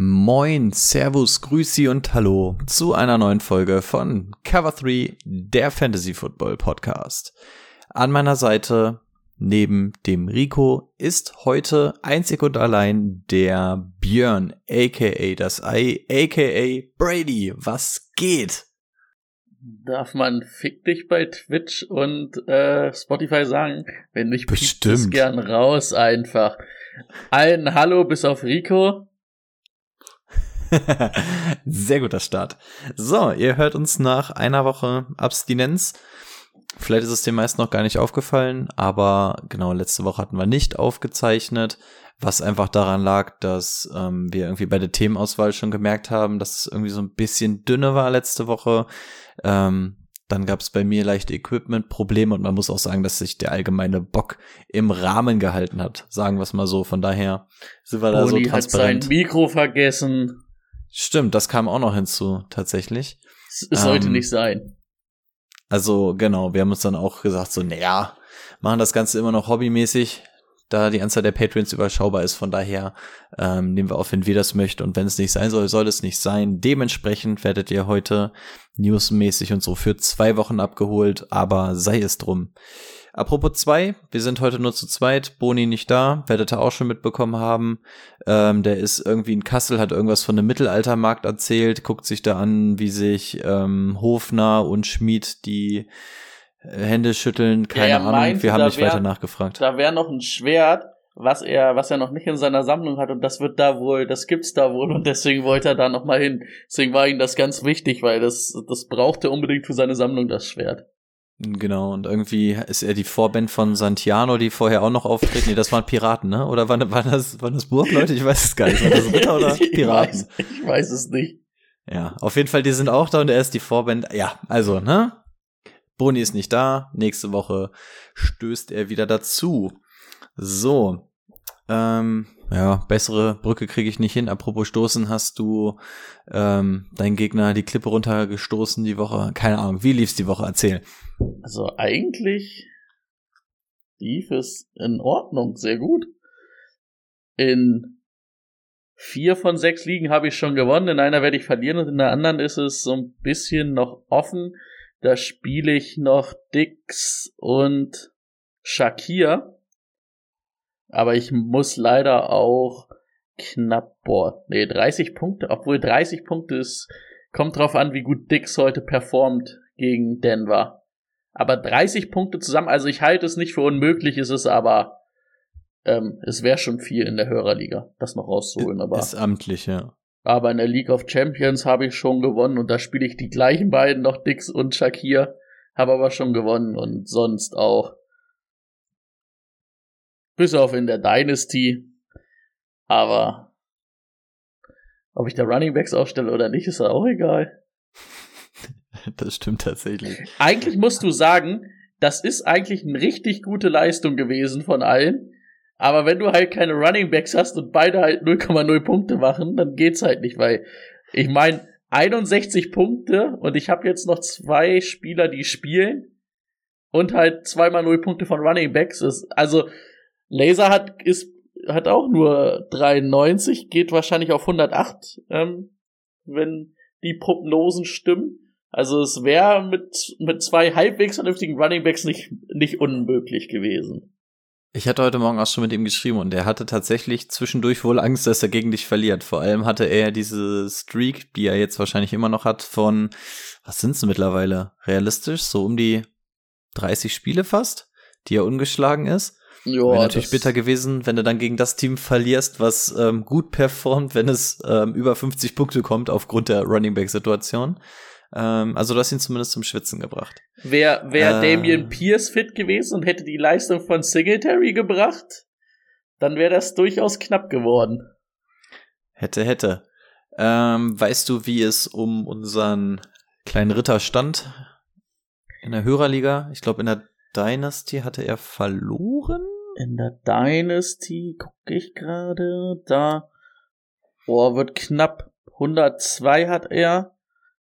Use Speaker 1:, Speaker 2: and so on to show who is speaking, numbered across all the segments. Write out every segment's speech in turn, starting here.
Speaker 1: Moin, Servus, Grüßi und Hallo zu einer neuen Folge von Cover 3, der Fantasy Football Podcast. An meiner Seite, neben dem Rico, ist heute einzig und allein der Björn, aka das Ei, aka Brady. Was geht?
Speaker 2: Darf man Fick dich bei Twitch und äh, Spotify sagen? Wenn nicht,
Speaker 1: Bestimmt.
Speaker 2: es gern raus einfach. Ein Hallo bis auf Rico.
Speaker 1: Sehr guter Start. So, ihr hört uns nach einer Woche Abstinenz. Vielleicht ist es den meisten noch gar nicht aufgefallen, aber genau, letzte Woche hatten wir nicht aufgezeichnet, was einfach daran lag, dass ähm, wir irgendwie bei der Themenauswahl schon gemerkt haben, dass es irgendwie so ein bisschen dünne war letzte Woche. Ähm, dann gab es bei mir leichte Equipment-Probleme und man muss auch sagen, dass sich der allgemeine Bock im Rahmen gehalten hat. Sagen wir es mal so. Von daher sind wir da so
Speaker 2: Boni hat sein
Speaker 1: transparent.
Speaker 2: Mikro vergessen.
Speaker 1: Stimmt, das kam auch noch hinzu, tatsächlich.
Speaker 2: Es sollte
Speaker 1: Ähm,
Speaker 2: nicht sein.
Speaker 1: Also genau, wir haben uns dann auch gesagt, so, naja, machen das Ganze immer noch hobbymäßig, da die Anzahl der Patreons überschaubar ist. Von daher ähm, nehmen wir auf, wenn wir das möchten. Und wenn es nicht sein soll, soll es nicht sein. Dementsprechend werdet ihr heute newsmäßig und so für zwei Wochen abgeholt, aber sei es drum. Apropos zwei, wir sind heute nur zu zweit, Boni nicht da, werdet ihr auch schon mitbekommen haben. Ähm, der ist irgendwie in Kassel, hat irgendwas von einem Mittelaltermarkt erzählt, guckt sich da an, wie sich ähm, Hofner und Schmied die äh, Hände schütteln, keine
Speaker 2: er
Speaker 1: Ahnung,
Speaker 2: meinte,
Speaker 1: wir haben nicht
Speaker 2: wär-
Speaker 1: weiter nachgefragt.
Speaker 2: Da wäre noch ein Schwert, was er, was er noch nicht in seiner Sammlung hat und das wird da wohl, das gibt's da wohl und deswegen wollte er da noch mal hin. Deswegen war ihm das ganz wichtig, weil das, das brauchte er unbedingt für seine Sammlung, das Schwert.
Speaker 1: Genau, und irgendwie ist er die Vorband von Santiano, die vorher auch noch auftreten. Nee, das waren Piraten, ne? Oder waren, waren, das, waren das Burgleute? Ich weiß es gar nicht. Waren das Ritter oder
Speaker 2: ich,
Speaker 1: Piraten?
Speaker 2: weiß, ich weiß es nicht.
Speaker 1: Ja, auf jeden Fall, die sind auch da und er ist die Vorband. Ja, also, ne? Boni ist nicht da. Nächste Woche stößt er wieder dazu. So. Ähm, ja, bessere Brücke kriege ich nicht hin. Apropos Stoßen, hast du ähm, deinen Gegner die Klippe runtergestoßen die Woche? Keine Ahnung. Wie lief's die Woche? Erzähl.
Speaker 2: Also eigentlich lief es in Ordnung, sehr gut. In vier von sechs Ligen habe ich schon gewonnen, in einer werde ich verlieren und in der anderen ist es so ein bisschen noch offen. Da spiele ich noch Dix und Shakir. Aber ich muss leider auch knapp, boah, nee, 30 Punkte, obwohl 30 Punkte ist, kommt drauf an, wie gut Dix heute performt gegen Denver. Aber 30 Punkte zusammen, also ich halte es nicht für unmöglich, ist es aber, ähm, es wäre schon viel in der Hörerliga, das noch rauszuholen. Aber,
Speaker 1: Ist amtlich, ja.
Speaker 2: aber in der League of Champions habe ich schon gewonnen und da spiele ich die gleichen beiden noch, Dix und Shakir, habe aber schon gewonnen und sonst auch. Bis auf in der Dynasty. Aber ob ich da Running Backs aufstelle oder nicht, ist ja auch egal.
Speaker 1: Das stimmt tatsächlich.
Speaker 2: Eigentlich musst du sagen, das ist eigentlich eine richtig gute Leistung gewesen von allen. Aber wenn du halt keine Running Backs hast und beide halt 0,0 Punkte machen, dann geht's halt nicht, weil ich meine 61 Punkte und ich habe jetzt noch zwei Spieler, die spielen und halt zweimal 0 Punkte von Running Backs ist also Laser hat ist hat auch nur 93, geht wahrscheinlich auf 108, ähm, wenn die Prognosen stimmen. Also es wäre mit, mit zwei halbwegs vernünftigen Runningbacks nicht, nicht unmöglich gewesen.
Speaker 1: Ich hatte heute Morgen auch schon mit ihm geschrieben und er hatte tatsächlich zwischendurch wohl Angst, dass er gegen dich verliert. Vor allem hatte er diese Streak, die er jetzt wahrscheinlich immer noch hat, von, was sind's denn mittlerweile? Realistisch? So um die 30 Spiele fast, die er ungeschlagen ist.
Speaker 2: Ja,
Speaker 1: Wäre natürlich bitter gewesen, wenn du dann gegen das Team verlierst, was ähm, gut performt, wenn es ähm, über 50 Punkte kommt aufgrund der Running Back Situation. Ähm, also du hast ihn zumindest zum Schwitzen gebracht.
Speaker 2: Wäre wär
Speaker 1: Äh.
Speaker 2: Damian Pierce fit gewesen und hätte die Leistung von Singletary gebracht, dann wäre das durchaus knapp geworden.
Speaker 1: Hätte, hätte. Ähm, weißt du, wie es um unseren kleinen Ritter stand in der Hörerliga? Ich glaube, in der Dynasty hatte er verloren.
Speaker 2: In der Dynasty gucke ich gerade. Da oh, wird knapp 102 hat er.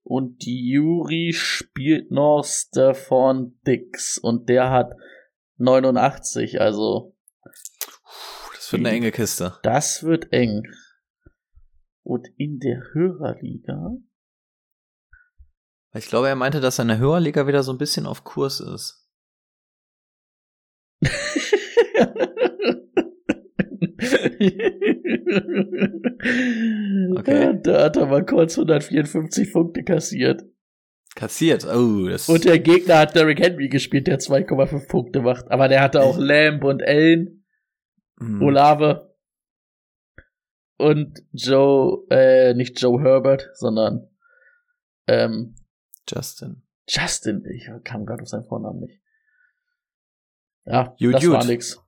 Speaker 2: Und die Yuri spielt noch Stefan Dix. Und der hat 89. Also.
Speaker 1: Das wird eine enge Kiste.
Speaker 2: Das wird eng. Und in der Hörerliga.
Speaker 1: Ich glaube, er meinte, dass er in der Hörerliga wieder so ein bisschen auf Kurs ist.
Speaker 2: Okay. Da hat er mal kurz 154 Punkte kassiert.
Speaker 1: Kassiert, oh, das
Speaker 2: Und der Gegner hat Derrick Henry gespielt, der 2,5 Punkte macht. Aber der hatte auch Lamb und Ellen,
Speaker 1: hm.
Speaker 2: Olave und Joe, äh, nicht Joe Herbert, sondern ähm,
Speaker 1: Justin.
Speaker 2: Justin. Ich kam gerade auf seinen Vornamen nicht. Ja,
Speaker 1: Gut,
Speaker 2: das war nix.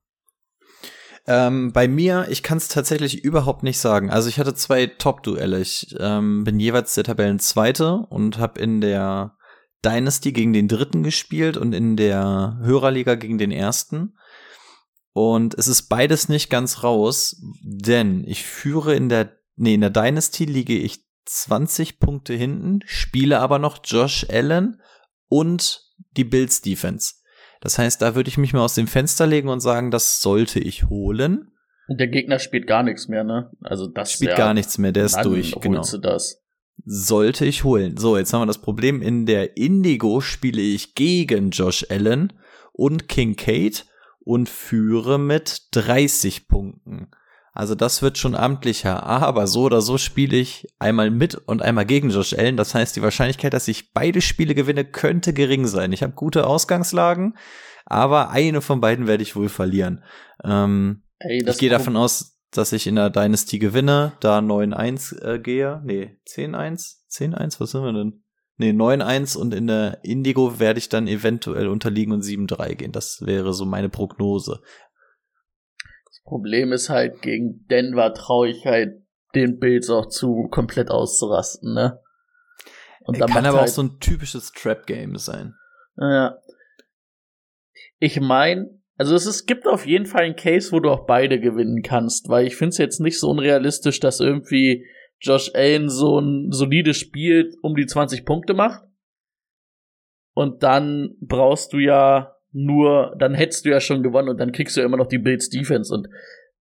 Speaker 1: Ähm, bei mir, ich kann es tatsächlich überhaupt nicht sagen. Also ich hatte zwei Top-Duelle. Ich ähm, bin jeweils der Tabellenzweite und habe in der Dynasty gegen den Dritten gespielt und in der Hörerliga gegen den Ersten. Und es ist beides nicht ganz raus, denn ich führe in der, nee, in der Dynasty liege ich 20 Punkte hinten, spiele aber noch Josh Allen und die Bills Defense. Das heißt, da würde ich mich mal aus dem Fenster legen und sagen, das sollte ich holen.
Speaker 2: Und der Gegner spielt gar nichts mehr, ne? Also das
Speaker 1: Spielt gar nichts mehr, der ist durch, genau.
Speaker 2: du das.
Speaker 1: Sollte ich holen. So, jetzt haben wir das Problem. In der Indigo spiele ich gegen Josh Allen und Kincaid und führe mit 30 Punkten. Also das wird schon amtlicher. Aber so oder so spiele ich einmal mit und einmal gegen Josh Allen. Das heißt, die Wahrscheinlichkeit, dass ich beide Spiele gewinne, könnte gering sein. Ich habe gute Ausgangslagen, aber eine von beiden werde ich wohl verlieren. Ähm,
Speaker 2: Ey,
Speaker 1: ich gehe davon aus, dass ich in der Dynasty gewinne, da 9-1 äh, gehe. Nee, 10-1? 10-1? Was sind wir denn? Nee, 9-1 und in der Indigo werde ich dann eventuell unterliegen und 7-3 gehen. Das wäre so meine Prognose.
Speaker 2: Problem ist halt, gegen Denver traue ich halt den Bills auch zu, komplett auszurasten, ne? Und
Speaker 1: Kann
Speaker 2: macht
Speaker 1: aber
Speaker 2: halt,
Speaker 1: auch so ein typisches Trap-Game sein.
Speaker 2: Ja. Ich meine, also es ist, gibt auf jeden Fall einen Case, wo du auch beide gewinnen kannst, weil ich finde es jetzt nicht so unrealistisch, dass irgendwie Josh Allen so ein solides Spiel um die 20 Punkte macht. Und dann brauchst du ja nur, dann hättest du ja schon gewonnen und dann kriegst du ja immer noch die Bills Defense und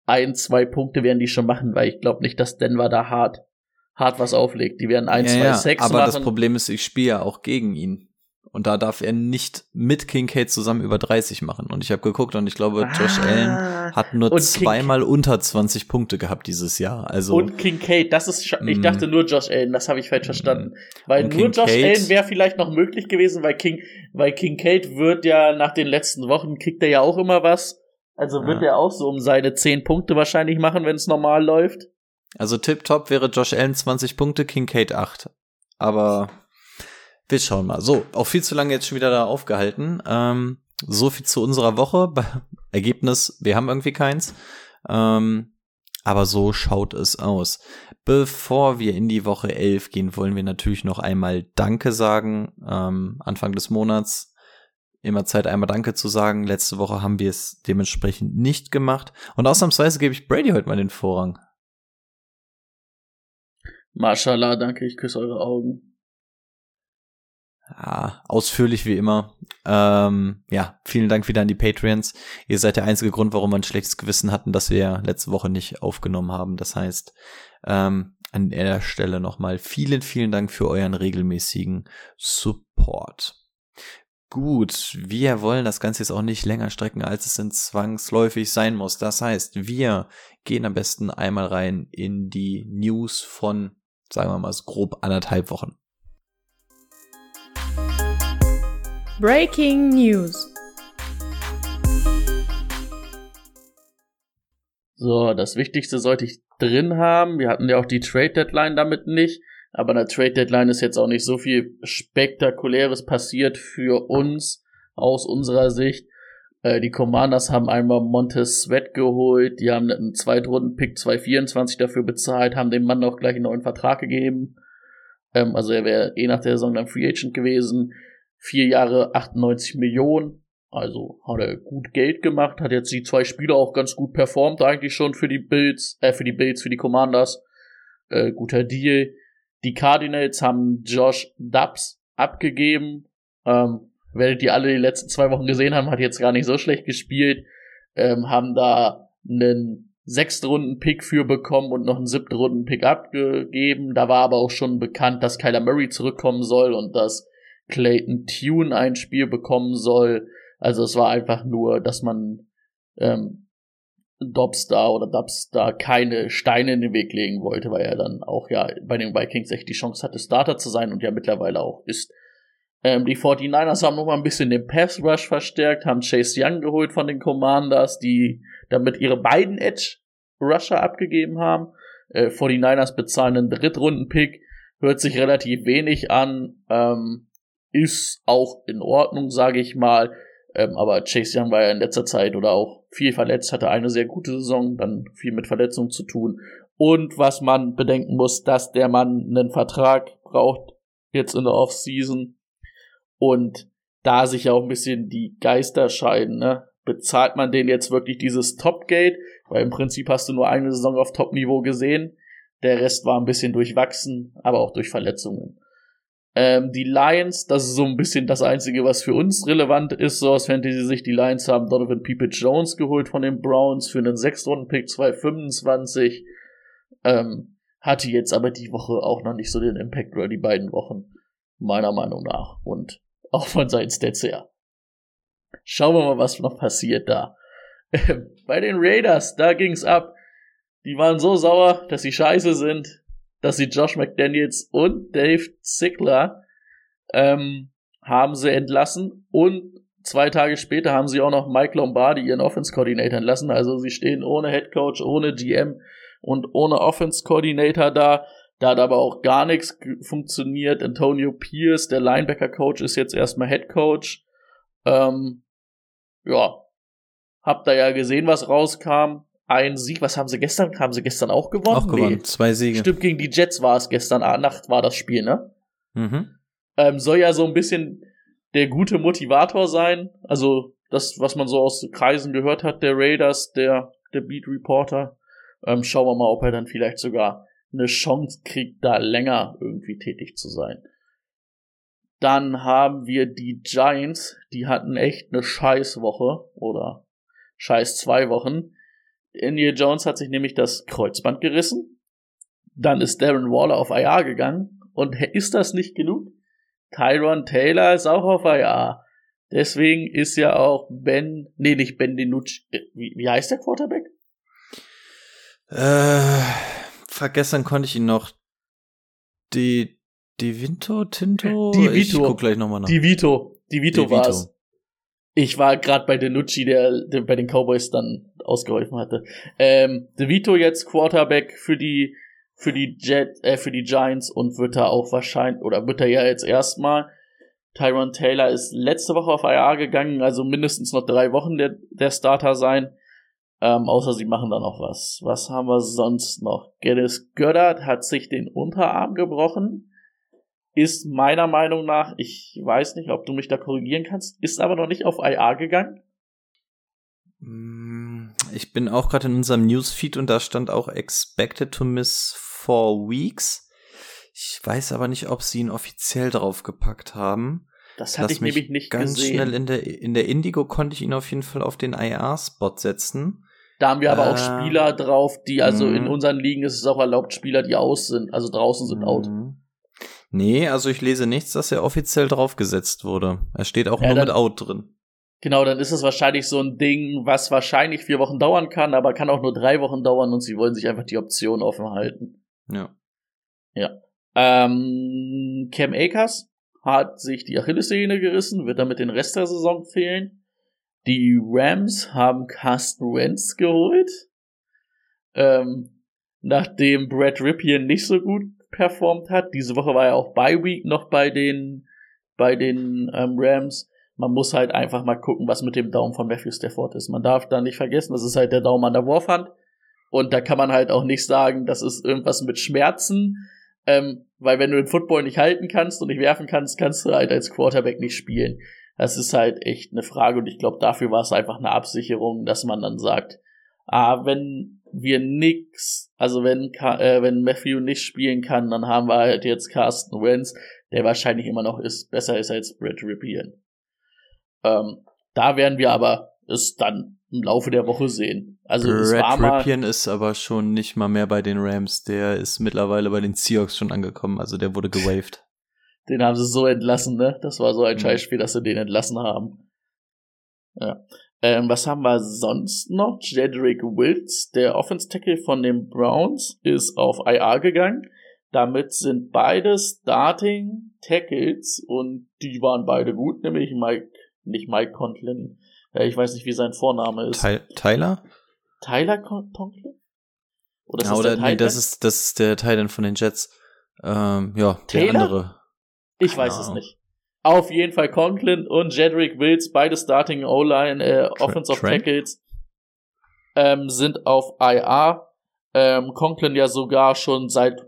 Speaker 2: ein, zwei Punkte werden die schon machen, weil ich glaube nicht, dass Denver da hart, hart was auflegt. Die werden ein,
Speaker 1: ja,
Speaker 2: zwei,
Speaker 1: ja,
Speaker 2: sechs
Speaker 1: aber
Speaker 2: machen.
Speaker 1: das Problem ist, ich spiele ja auch gegen ihn. Und da darf er nicht mit Kincaid zusammen über 30 machen. Und ich habe geguckt und ich glaube, Josh
Speaker 2: Ah.
Speaker 1: Allen hat nur
Speaker 2: Und King-
Speaker 1: zweimal unter 20 Punkte gehabt dieses Jahr. Also
Speaker 2: Und Kincaid, das ist, ich
Speaker 1: Mm.
Speaker 2: dachte nur Josh Allen, das habe ich falsch verstanden. Weil nur Josh
Speaker 1: Kincaid-
Speaker 2: Allen wäre vielleicht noch möglich gewesen, weil King, weil Kincaid wird ja nach den letzten Wochen kriegt er ja auch immer was. Also wird
Speaker 1: Ja.
Speaker 2: er auch so um seine 10 Punkte wahrscheinlich machen, wenn es normal läuft.
Speaker 1: Also tipptopp wäre Josh Allen 20 Punkte, Kincaid 8. Aber wir schauen mal. So, auch viel zu lange jetzt schon wieder da aufgehalten. Ähm, so viel zu unserer Woche. Ergebnis, wir haben irgendwie keins. Ähm, aber so schaut es aus. Bevor wir in die Woche 11 gehen, wollen wir natürlich noch einmal Danke sagen. Ähm, Anfang des Monats immer Zeit, einmal Danke zu sagen. Letzte Woche haben wir es dementsprechend nicht gemacht. Und ausnahmsweise gebe ich Brady heute mal den Vorrang.
Speaker 2: Mashallah, danke, ich küsse eure Augen.
Speaker 1: Ja, ausführlich wie immer. Ähm, ja, vielen Dank wieder an die Patreons. Ihr seid der einzige Grund, warum wir ein schlechtes Gewissen hatten, dass wir letzte Woche nicht aufgenommen haben. Das heißt, ähm, an der Stelle nochmal vielen, vielen Dank für euren regelmäßigen Support. Gut, wir wollen das Ganze jetzt auch nicht länger strecken, als es denn zwangsläufig sein muss. Das heißt, wir gehen am besten einmal rein in die News von, sagen wir mal, grob anderthalb Wochen.
Speaker 3: Breaking News.
Speaker 2: So, das Wichtigste sollte ich drin haben. Wir hatten ja auch die Trade Deadline damit nicht. Aber in der Trade Deadline ist jetzt auch nicht so viel Spektakuläres passiert für uns aus unserer Sicht. Äh, die Commanders haben einmal Montez Sweat geholt, die haben einen Zweitrunden-Pick 224 dafür bezahlt, haben dem Mann auch gleich einen neuen Vertrag gegeben. Ähm, also er wäre eh nach der Saison dann Free Agent gewesen. Vier Jahre 98 Millionen. Also hat er gut Geld gemacht, hat jetzt die zwei Spieler auch ganz gut performt eigentlich schon für die Bills, äh, für die Bills, für die Commanders. Äh, guter Deal. Die Cardinals haben Josh Dubs abgegeben. Ähm, werdet ihr alle die letzten zwei Wochen gesehen haben, hat jetzt gar nicht so schlecht gespielt. Ähm, haben da einen sechsten Runden-Pick für bekommen und noch einen siebten Runden-Pick abgegeben. Da war aber auch schon bekannt, dass Kyler Murray zurückkommen soll und dass Clayton Tune ein Spiel bekommen soll. Also es war einfach nur, dass man ähm, Dobstar oder Dubstar keine Steine in den Weg legen wollte, weil er dann auch ja bei den Vikings echt die Chance hatte, Starter zu sein und ja mittlerweile auch ist. Ähm, die 49ers haben nochmal ein bisschen den Pass Rush verstärkt, haben Chase Young geholt von den Commanders, die damit ihre beiden Edge Rusher abgegeben haben. Äh, 49ers bezahlen einen Drittrunden-Pick, hört sich relativ wenig an, ähm, ist auch in Ordnung, sage ich mal. Ähm, aber Chase Young war ja in letzter Zeit oder auch viel verletzt, hatte eine sehr gute Saison, dann viel mit Verletzungen zu tun. Und was man bedenken muss, dass der Mann einen Vertrag braucht, jetzt in der Offseason. Und da sich ja auch ein bisschen die Geister scheiden, ne? Bezahlt man den jetzt wirklich dieses Topgate? Weil im Prinzip hast du nur eine Saison auf Top-Niveau gesehen. Der Rest war ein bisschen durchwachsen, aber auch durch Verletzungen. Ähm, die Lions, das ist so ein bisschen das Einzige, was für uns relevant ist, so aus Fantasy-Sicht. Die Lions haben Donovan Peepit Jones geholt von den Browns für einen 6-Runden-Pick 225. Ähm, hatte jetzt aber die Woche auch noch nicht so den Impact oder die beiden Wochen, meiner Meinung nach. Und auch von seinen Stats her. Schauen wir mal, was noch passiert da. Bei den Raiders, da ging's ab. Die waren so sauer, dass sie scheiße sind dass sie Josh McDaniels und Dave Zickler ähm, haben sie entlassen und zwei Tage später haben sie auch noch Mike Lombardi, ihren Offense Coordinator, entlassen. Also sie stehen ohne Head Coach, ohne GM und ohne Offense Coordinator da. Da hat aber auch gar nichts funktioniert. Antonio Pierce, der Linebacker Coach, ist jetzt erstmal Head Coach. Ähm, ja, habt da ja gesehen, was rauskam ein Sieg. Was haben sie gestern? Haben sie gestern auch gewonnen?
Speaker 1: Auch gewonnen. Nee. Zwei Siege.
Speaker 2: Stimmt, gegen die Jets war es gestern Nacht war das Spiel, ne? Mhm. Ähm, soll ja so ein bisschen der gute Motivator sein. Also das, was man so aus Kreisen gehört hat, der Raiders, der, der Beat Reporter. Ähm, schauen wir mal, ob er dann vielleicht sogar eine Chance kriegt, da länger irgendwie tätig zu sein. Dann haben wir die Giants, die hatten echt eine Scheißwoche oder Scheiß zwei Wochen. Daniel Jones hat sich nämlich das Kreuzband gerissen. Dann ist Darren Waller auf IR gegangen. Und ist das nicht genug? Tyron Taylor ist auch auf IR. Deswegen ist ja auch Ben, nee, nicht Ben DiNucci. Äh, wie, wie heißt der Quarterback?
Speaker 1: Äh, vergessen konnte ich ihn noch. Die, die Vinto, Tinto?
Speaker 2: Die Vito. Ich
Speaker 1: guck gleich nochmal nach.
Speaker 2: Die Vito. Die Vito war's. Ich war gerade bei DeNucci, der, der bei den Cowboys dann ausgeholfen hatte. Ähm, DeVito jetzt Quarterback für die für die Jet, äh, für die Giants und wird da auch wahrscheinlich oder wird er ja jetzt erstmal. Tyron Taylor ist letzte Woche auf IR gegangen, also mindestens noch drei Wochen der, der Starter sein. Ähm, außer sie machen da noch was. Was haben wir sonst noch? Geddes Göttert hat sich den Unterarm gebrochen. Ist meiner Meinung nach, ich weiß nicht, ob du mich da korrigieren kannst, ist aber noch nicht auf IR gegangen.
Speaker 1: Mm, ich bin auch gerade in unserem Newsfeed und da stand auch expected to miss four weeks. Ich weiß aber nicht, ob sie ihn offiziell draufgepackt haben.
Speaker 2: Das hatte Lass ich nämlich nicht
Speaker 1: ganz
Speaker 2: gesehen.
Speaker 1: schnell in der in der Indigo konnte ich ihn auf jeden Fall auf den IR-Spot setzen.
Speaker 2: Da haben wir aber äh, auch Spieler drauf, die also in mhm. unseren Ligen ist es auch erlaubt, Spieler, die aus sind, also draußen sind out.
Speaker 1: Nee, also ich lese nichts, dass er offiziell draufgesetzt wurde. Er steht auch ja, nur mit out drin.
Speaker 2: Genau, dann ist es wahrscheinlich so ein Ding, was wahrscheinlich vier Wochen dauern kann, aber kann auch nur drei Wochen dauern und sie wollen sich einfach die Option offen halten.
Speaker 1: Ja.
Speaker 2: Ja. Ähm, Cam Akers hat sich die Achillessehne gerissen, wird damit den Rest der Saison fehlen. Die Rams haben Carsten Wentz geholt. Ähm, nachdem Brad Ripien nicht so gut performt hat. Diese Woche war er auch bei Week noch bei den, bei den ähm, Rams man muss halt einfach mal gucken, was mit dem Daumen von Matthew Stafford ist. Man darf da nicht vergessen, das ist halt der Daumen an der Wurfhand. Und da kann man halt auch nicht sagen, das ist irgendwas mit Schmerzen, ähm, weil wenn du den Football nicht halten kannst und nicht werfen kannst, kannst du halt als Quarterback nicht spielen. Das ist halt echt eine Frage und ich glaube, dafür war es einfach eine Absicherung, dass man dann sagt, ah, wenn wir nix, also wenn, äh, wenn Matthew nicht spielen kann, dann haben wir halt jetzt Carsten Wentz, der wahrscheinlich immer noch ist, besser ist als Brett Ripien. Ähm, da werden wir aber es dann im Laufe der Woche sehen. Also
Speaker 1: Brad
Speaker 2: es war mal,
Speaker 1: Ripien ist aber schon nicht mal mehr bei den Rams. Der ist mittlerweile bei den Seahawks schon angekommen. Also der wurde gewaved.
Speaker 2: Den haben sie so entlassen, ne? Das war so ein
Speaker 1: Mhm.
Speaker 2: Scheißspiel, dass sie den entlassen haben. Ja. Ähm, was haben wir sonst noch? Jedrick Wills, der Offense Tackle von den Browns, ist auf IR gegangen. Damit sind beide Starting Tackles und die waren beide gut, nämlich Mike, nicht Mike Conklin. Ja, ich weiß nicht, wie sein Vorname ist.
Speaker 1: Ty Tyler?
Speaker 2: Tyler Con Conklin? Oder
Speaker 1: Ja,
Speaker 2: das
Speaker 1: oder
Speaker 2: der
Speaker 1: nee, das ist, das ist der Titan von den Jets. Ähm, ja, der
Speaker 2: Taylor?
Speaker 1: andere.
Speaker 2: Ich
Speaker 1: Keine
Speaker 2: weiß es nicht. Auf jeden Fall Conklin und Jedrick Wills, beide Starting O-Line, äh, Offensive
Speaker 1: Trent?
Speaker 2: Tackles, ähm, sind auf IR. Ähm, Conklin ja sogar schon seit,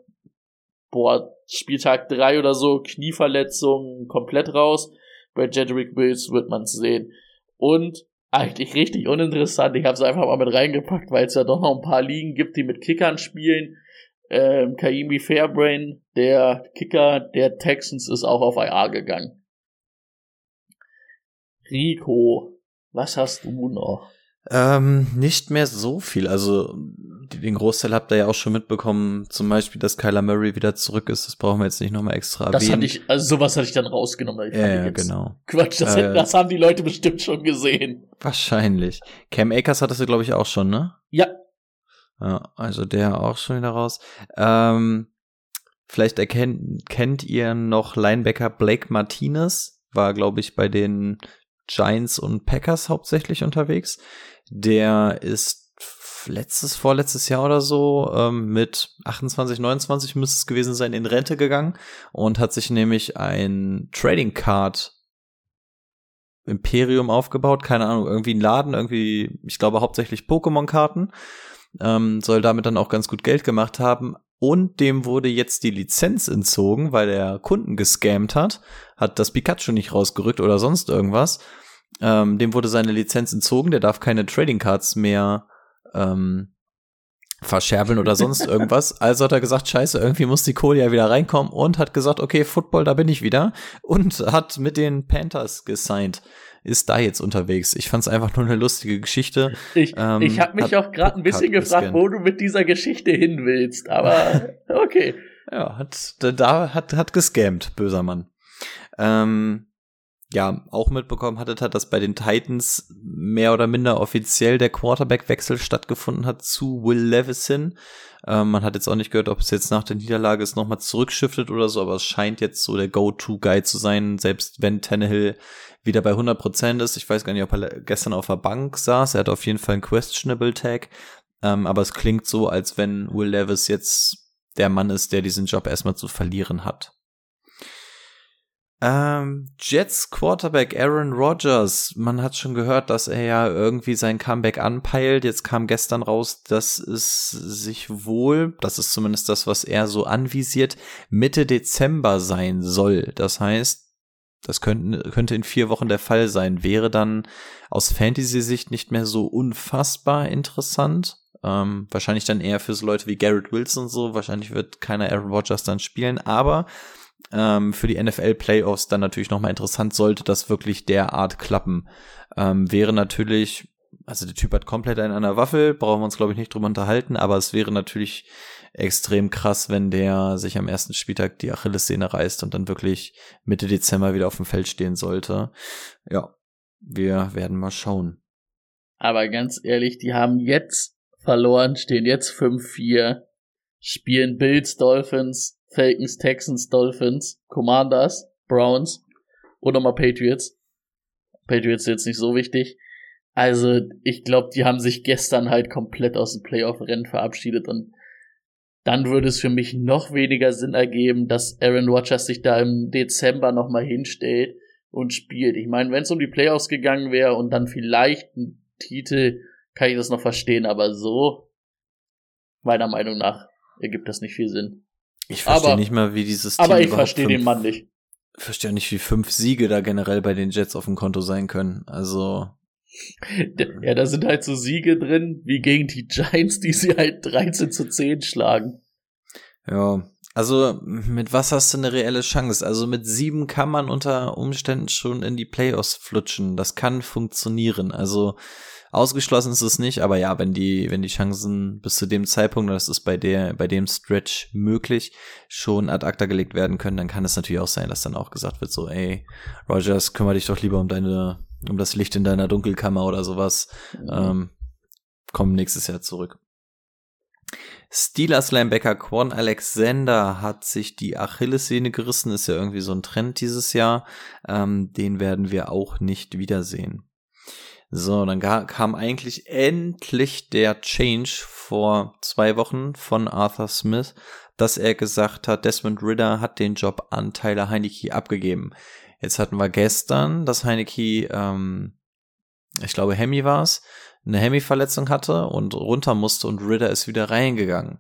Speaker 2: boah, Spieltag drei oder so, Knieverletzung komplett raus. Bei Jedrick Wills wird man es sehen. Und eigentlich richtig uninteressant, ich habe es einfach mal mit reingepackt, weil es ja doch noch ein paar Ligen gibt, die mit Kickern spielen. Ähm, Kaimi Fairbrain, der Kicker der Texans, ist auch auf IR gegangen. Rico, was hast du noch?
Speaker 1: Ähm, nicht mehr so viel. Also den Großteil habt ihr ja auch schon mitbekommen. Zum Beispiel, dass Kyler Murray wieder zurück ist. Das brauchen wir jetzt nicht nochmal extra
Speaker 2: Das
Speaker 1: erwähnen.
Speaker 2: hatte ich, also sowas hatte ich dann rausgenommen. Ich
Speaker 1: ja, genau.
Speaker 2: Quatsch, das,
Speaker 1: Äh,
Speaker 2: das haben die Leute bestimmt schon gesehen.
Speaker 1: Wahrscheinlich. Cam Akers hattest du, glaube ich, auch schon, ne?
Speaker 2: Ja,
Speaker 1: Ja, also der auch schon wieder raus. Ähm, vielleicht erkennt, kennt ihr noch Linebacker Blake Martinez, war, glaube ich, bei den Giants und Packers hauptsächlich unterwegs. Der ist letztes, vorletztes Jahr oder so ähm, mit 28, 29 müsste es gewesen sein, in Rente gegangen und hat sich nämlich ein Trading Card Imperium aufgebaut, keine Ahnung, irgendwie ein Laden, irgendwie, ich glaube hauptsächlich Pokémon-Karten ähm, soll damit dann auch ganz gut Geld gemacht haben. Und dem wurde jetzt die Lizenz entzogen, weil er Kunden gescammt hat, hat das Pikachu nicht rausgerückt oder sonst irgendwas. Ähm, dem wurde seine Lizenz entzogen, der darf keine Trading Cards mehr ähm, verscherbeln oder sonst irgendwas. Also hat er gesagt, scheiße, irgendwie muss die Kohle ja wieder reinkommen und hat gesagt, okay, Football, da bin ich wieder und hat mit den Panthers gesigned. Ist da jetzt unterwegs. Ich fand's einfach nur eine lustige Geschichte.
Speaker 2: ich,
Speaker 1: Ähm,
Speaker 2: ich habe mich auch gerade ein bisschen gefragt,
Speaker 1: gescannt.
Speaker 2: wo du mit dieser Geschichte hin willst, aber okay.
Speaker 1: Ja, hat, da- da hat, hat gescammt, böser Mann. Ähm, ja, auch mitbekommen hattet hat, dass bei den Titans mehr oder minder offiziell der Quarterback-Wechsel stattgefunden hat zu Will Levison. Ähm, man hat jetzt auch nicht gehört, ob es jetzt nach der Niederlage es nochmal zurückschiftet oder so, aber es scheint jetzt so der Go-To-Guy zu sein, selbst wenn Tannehill wieder bei 100% ist. Ich weiß gar nicht, ob er gestern auf der Bank saß. Er hat auf jeden Fall einen Questionable Tag. Ähm, aber es klingt so, als wenn Will Levis jetzt der Mann ist, der diesen Job erstmal zu verlieren hat. Ähm, Jets Quarterback Aaron Rodgers. Man hat schon gehört, dass er ja irgendwie sein Comeback anpeilt. Jetzt kam gestern raus, dass es sich wohl, das ist zumindest das, was er so anvisiert, Mitte Dezember sein soll. Das heißt, das könnte, könnte in vier Wochen der Fall sein. Wäre dann aus Fantasy-Sicht nicht mehr so unfassbar interessant. Ähm, wahrscheinlich dann eher für so Leute wie Garrett Wilson und so. Wahrscheinlich wird keiner Aaron Rodgers dann spielen, aber ähm, für die NFL-Playoffs dann natürlich nochmal interessant, sollte das wirklich derart klappen. Ähm, wäre natürlich, also der Typ hat komplett einen an der Waffel, brauchen wir uns, glaube ich, nicht drüber unterhalten, aber es wäre natürlich extrem krass, wenn der sich am ersten Spieltag die Achillessehne reißt und dann wirklich Mitte Dezember wieder auf dem Feld stehen sollte. Ja, wir werden mal schauen.
Speaker 2: Aber ganz ehrlich, die haben jetzt verloren, stehen jetzt 5-4, spielen Bills, Dolphins, Falcons, Texans, Dolphins, Commanders, Browns und nochmal Patriots. Patriots jetzt nicht so wichtig. Also, ich glaube, die haben sich gestern halt komplett aus dem Playoff-Rennen verabschiedet und dann würde es für mich noch weniger Sinn ergeben, dass Aaron Rodgers sich da im Dezember nochmal hinstellt, und spielt. Ich meine, wenn es um die Playoffs gegangen wäre und dann vielleicht ein Titel, kann ich das noch verstehen, aber so, meiner Meinung nach, ergibt das nicht viel Sinn.
Speaker 1: Ich verstehe nicht mal, wie dieses Team
Speaker 2: Aber ich verstehe den Mann nicht.
Speaker 1: Ich verstehe nicht, wie fünf Siege da generell bei den Jets auf dem Konto sein können. Also,
Speaker 2: Ja, da sind halt so Siege drin, wie gegen die Giants, die sie halt 13 zu 10 schlagen.
Speaker 1: ja. Also, mit was hast du eine reelle Chance? Also, mit sieben kann man unter Umständen schon in die Playoffs flutschen. Das kann funktionieren. Also, ausgeschlossen ist es nicht, aber ja, wenn die, wenn die Chancen bis zu dem Zeitpunkt, das ist bei der, bei dem Stretch möglich, schon ad acta gelegt werden können, dann kann es natürlich auch sein, dass dann auch gesagt wird, so, ey, Rogers, kümmere dich doch lieber um deine, um das Licht in deiner Dunkelkammer oder sowas. Ähm, kommen nächstes Jahr zurück. Steelers Linebacker Quan Alexander hat sich die Achillessehne gerissen, ist ja irgendwie so ein Trend dieses Jahr. Ähm, den werden wir auch nicht wiedersehen. So, dann kam eigentlich endlich der Change vor zwei Wochen von Arthur Smith, dass er gesagt hat, Desmond Ritter hat den Job an Tyler Heineke abgegeben. Jetzt hatten wir gestern, dass Heineke, ähm, ich glaube Hemi war es, eine Hemi-Verletzung hatte und runter musste und Ritter ist wieder reingegangen.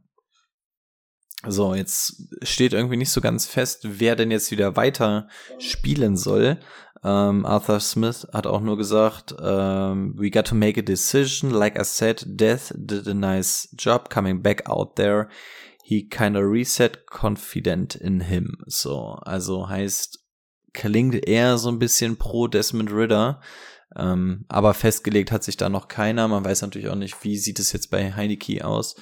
Speaker 1: So, jetzt steht irgendwie nicht so ganz fest, wer denn jetzt wieder weiter spielen soll. Ähm, Arthur Smith hat auch nur gesagt, ähm, we got to make a decision. Like I said, Death did a nice job coming back out there. He kinda reset confident in him. So, also heißt, klingt eher so ein bisschen pro Desmond Ritter. Ähm, aber festgelegt hat sich da noch keiner. Man weiß natürlich auch nicht, wie sieht es jetzt bei Heineke aus.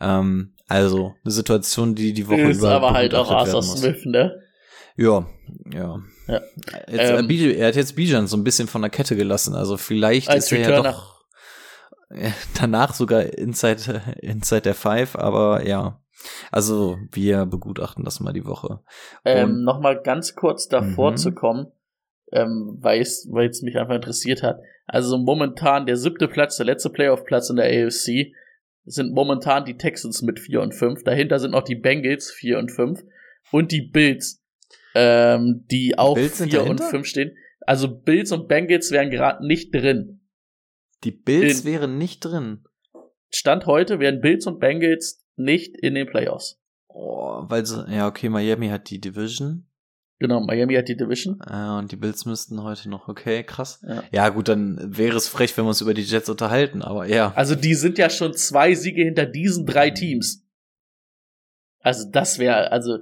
Speaker 1: Ähm, also eine Situation, die die Woche
Speaker 2: ist
Speaker 1: über
Speaker 2: aber halt auch Arthur. Smith, ne?
Speaker 1: Ja, ja.
Speaker 2: Ja.
Speaker 1: Jetzt, äh,
Speaker 2: Ähm,
Speaker 1: er hat jetzt Bijan so ein bisschen von der Kette gelassen. Also vielleicht ist er ja doch äh, danach sogar inside, äh, inside der Five, aber ja. Also wir begutachten das mal die Woche.
Speaker 2: Ähm, Nochmal ganz kurz davor
Speaker 1: Mhm.
Speaker 2: zu kommen, ähm, weil es mich einfach interessiert hat. Also momentan der siebte Platz, der letzte Playoff-Platz in der AFC, sind momentan die Texans mit 4 und 5. Dahinter sind noch die Bengals 4 und 5 und die Bills, ähm, die auch
Speaker 1: Bills sind
Speaker 2: 4 und
Speaker 1: dahinter?
Speaker 2: 5 stehen. Also Bills und Bengals wären gerade nicht drin.
Speaker 1: Die Bills
Speaker 2: In-
Speaker 1: wären nicht drin.
Speaker 2: Stand heute wären Bills und Bengals nicht in den Playoffs.
Speaker 1: Oh, weil sie, ja, okay, Miami hat die Division.
Speaker 2: Genau, Miami hat die Division.
Speaker 1: Äh, und die Bills müssten heute noch, okay, krass.
Speaker 2: Ja.
Speaker 1: Ja, gut, dann wäre es frech, wenn wir uns über die Jets unterhalten, aber ja.
Speaker 2: Also die sind ja schon zwei Siege hinter diesen drei Teams. Also das wäre, also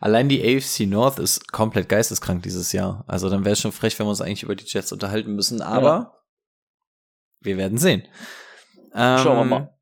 Speaker 1: Allein die AFC North ist komplett geisteskrank dieses Jahr. Also dann wäre es schon frech, wenn wir uns eigentlich über die Jets unterhalten müssen, aber wir werden sehen. Ähm,
Speaker 2: Schauen wir mal.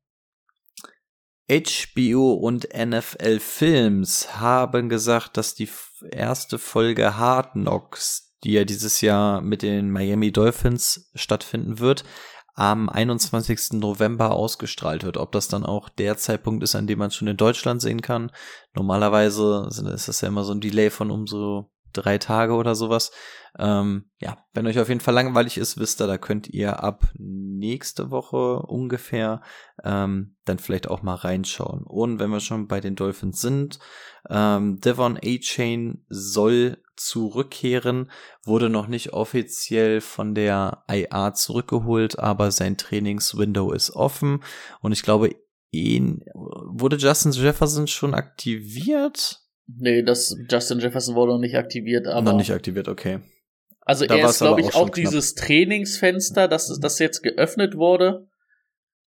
Speaker 1: HBO und NFL Films haben gesagt, dass die erste Folge Hard Knocks, die ja dieses Jahr mit den Miami Dolphins stattfinden wird, am 21. November ausgestrahlt wird. Ob das dann auch der Zeitpunkt ist, an dem man schon in Deutschland sehen kann. Normalerweise ist das ja immer so ein Delay von um so drei Tage oder sowas. Ähm, ja, wenn euch auf jeden Fall langweilig ist, wisst ihr, da könnt ihr ab nächste Woche ungefähr ähm, dann vielleicht auch mal reinschauen. Und wenn wir schon bei den Dolphins sind, ähm, Devon A-Chain soll zurückkehren, wurde noch nicht offiziell von der IA zurückgeholt, aber sein Trainingswindow ist offen und ich glaube, ihn wurde Justin Jefferson schon aktiviert?
Speaker 2: nee, das Justin Jefferson wurde noch nicht aktiviert, aber
Speaker 1: noch nicht aktiviert, okay.
Speaker 2: Also
Speaker 1: Da
Speaker 2: er ist glaube ich
Speaker 1: auch
Speaker 2: auch
Speaker 1: knapp.
Speaker 2: dieses Trainingsfenster, das das jetzt geöffnet wurde.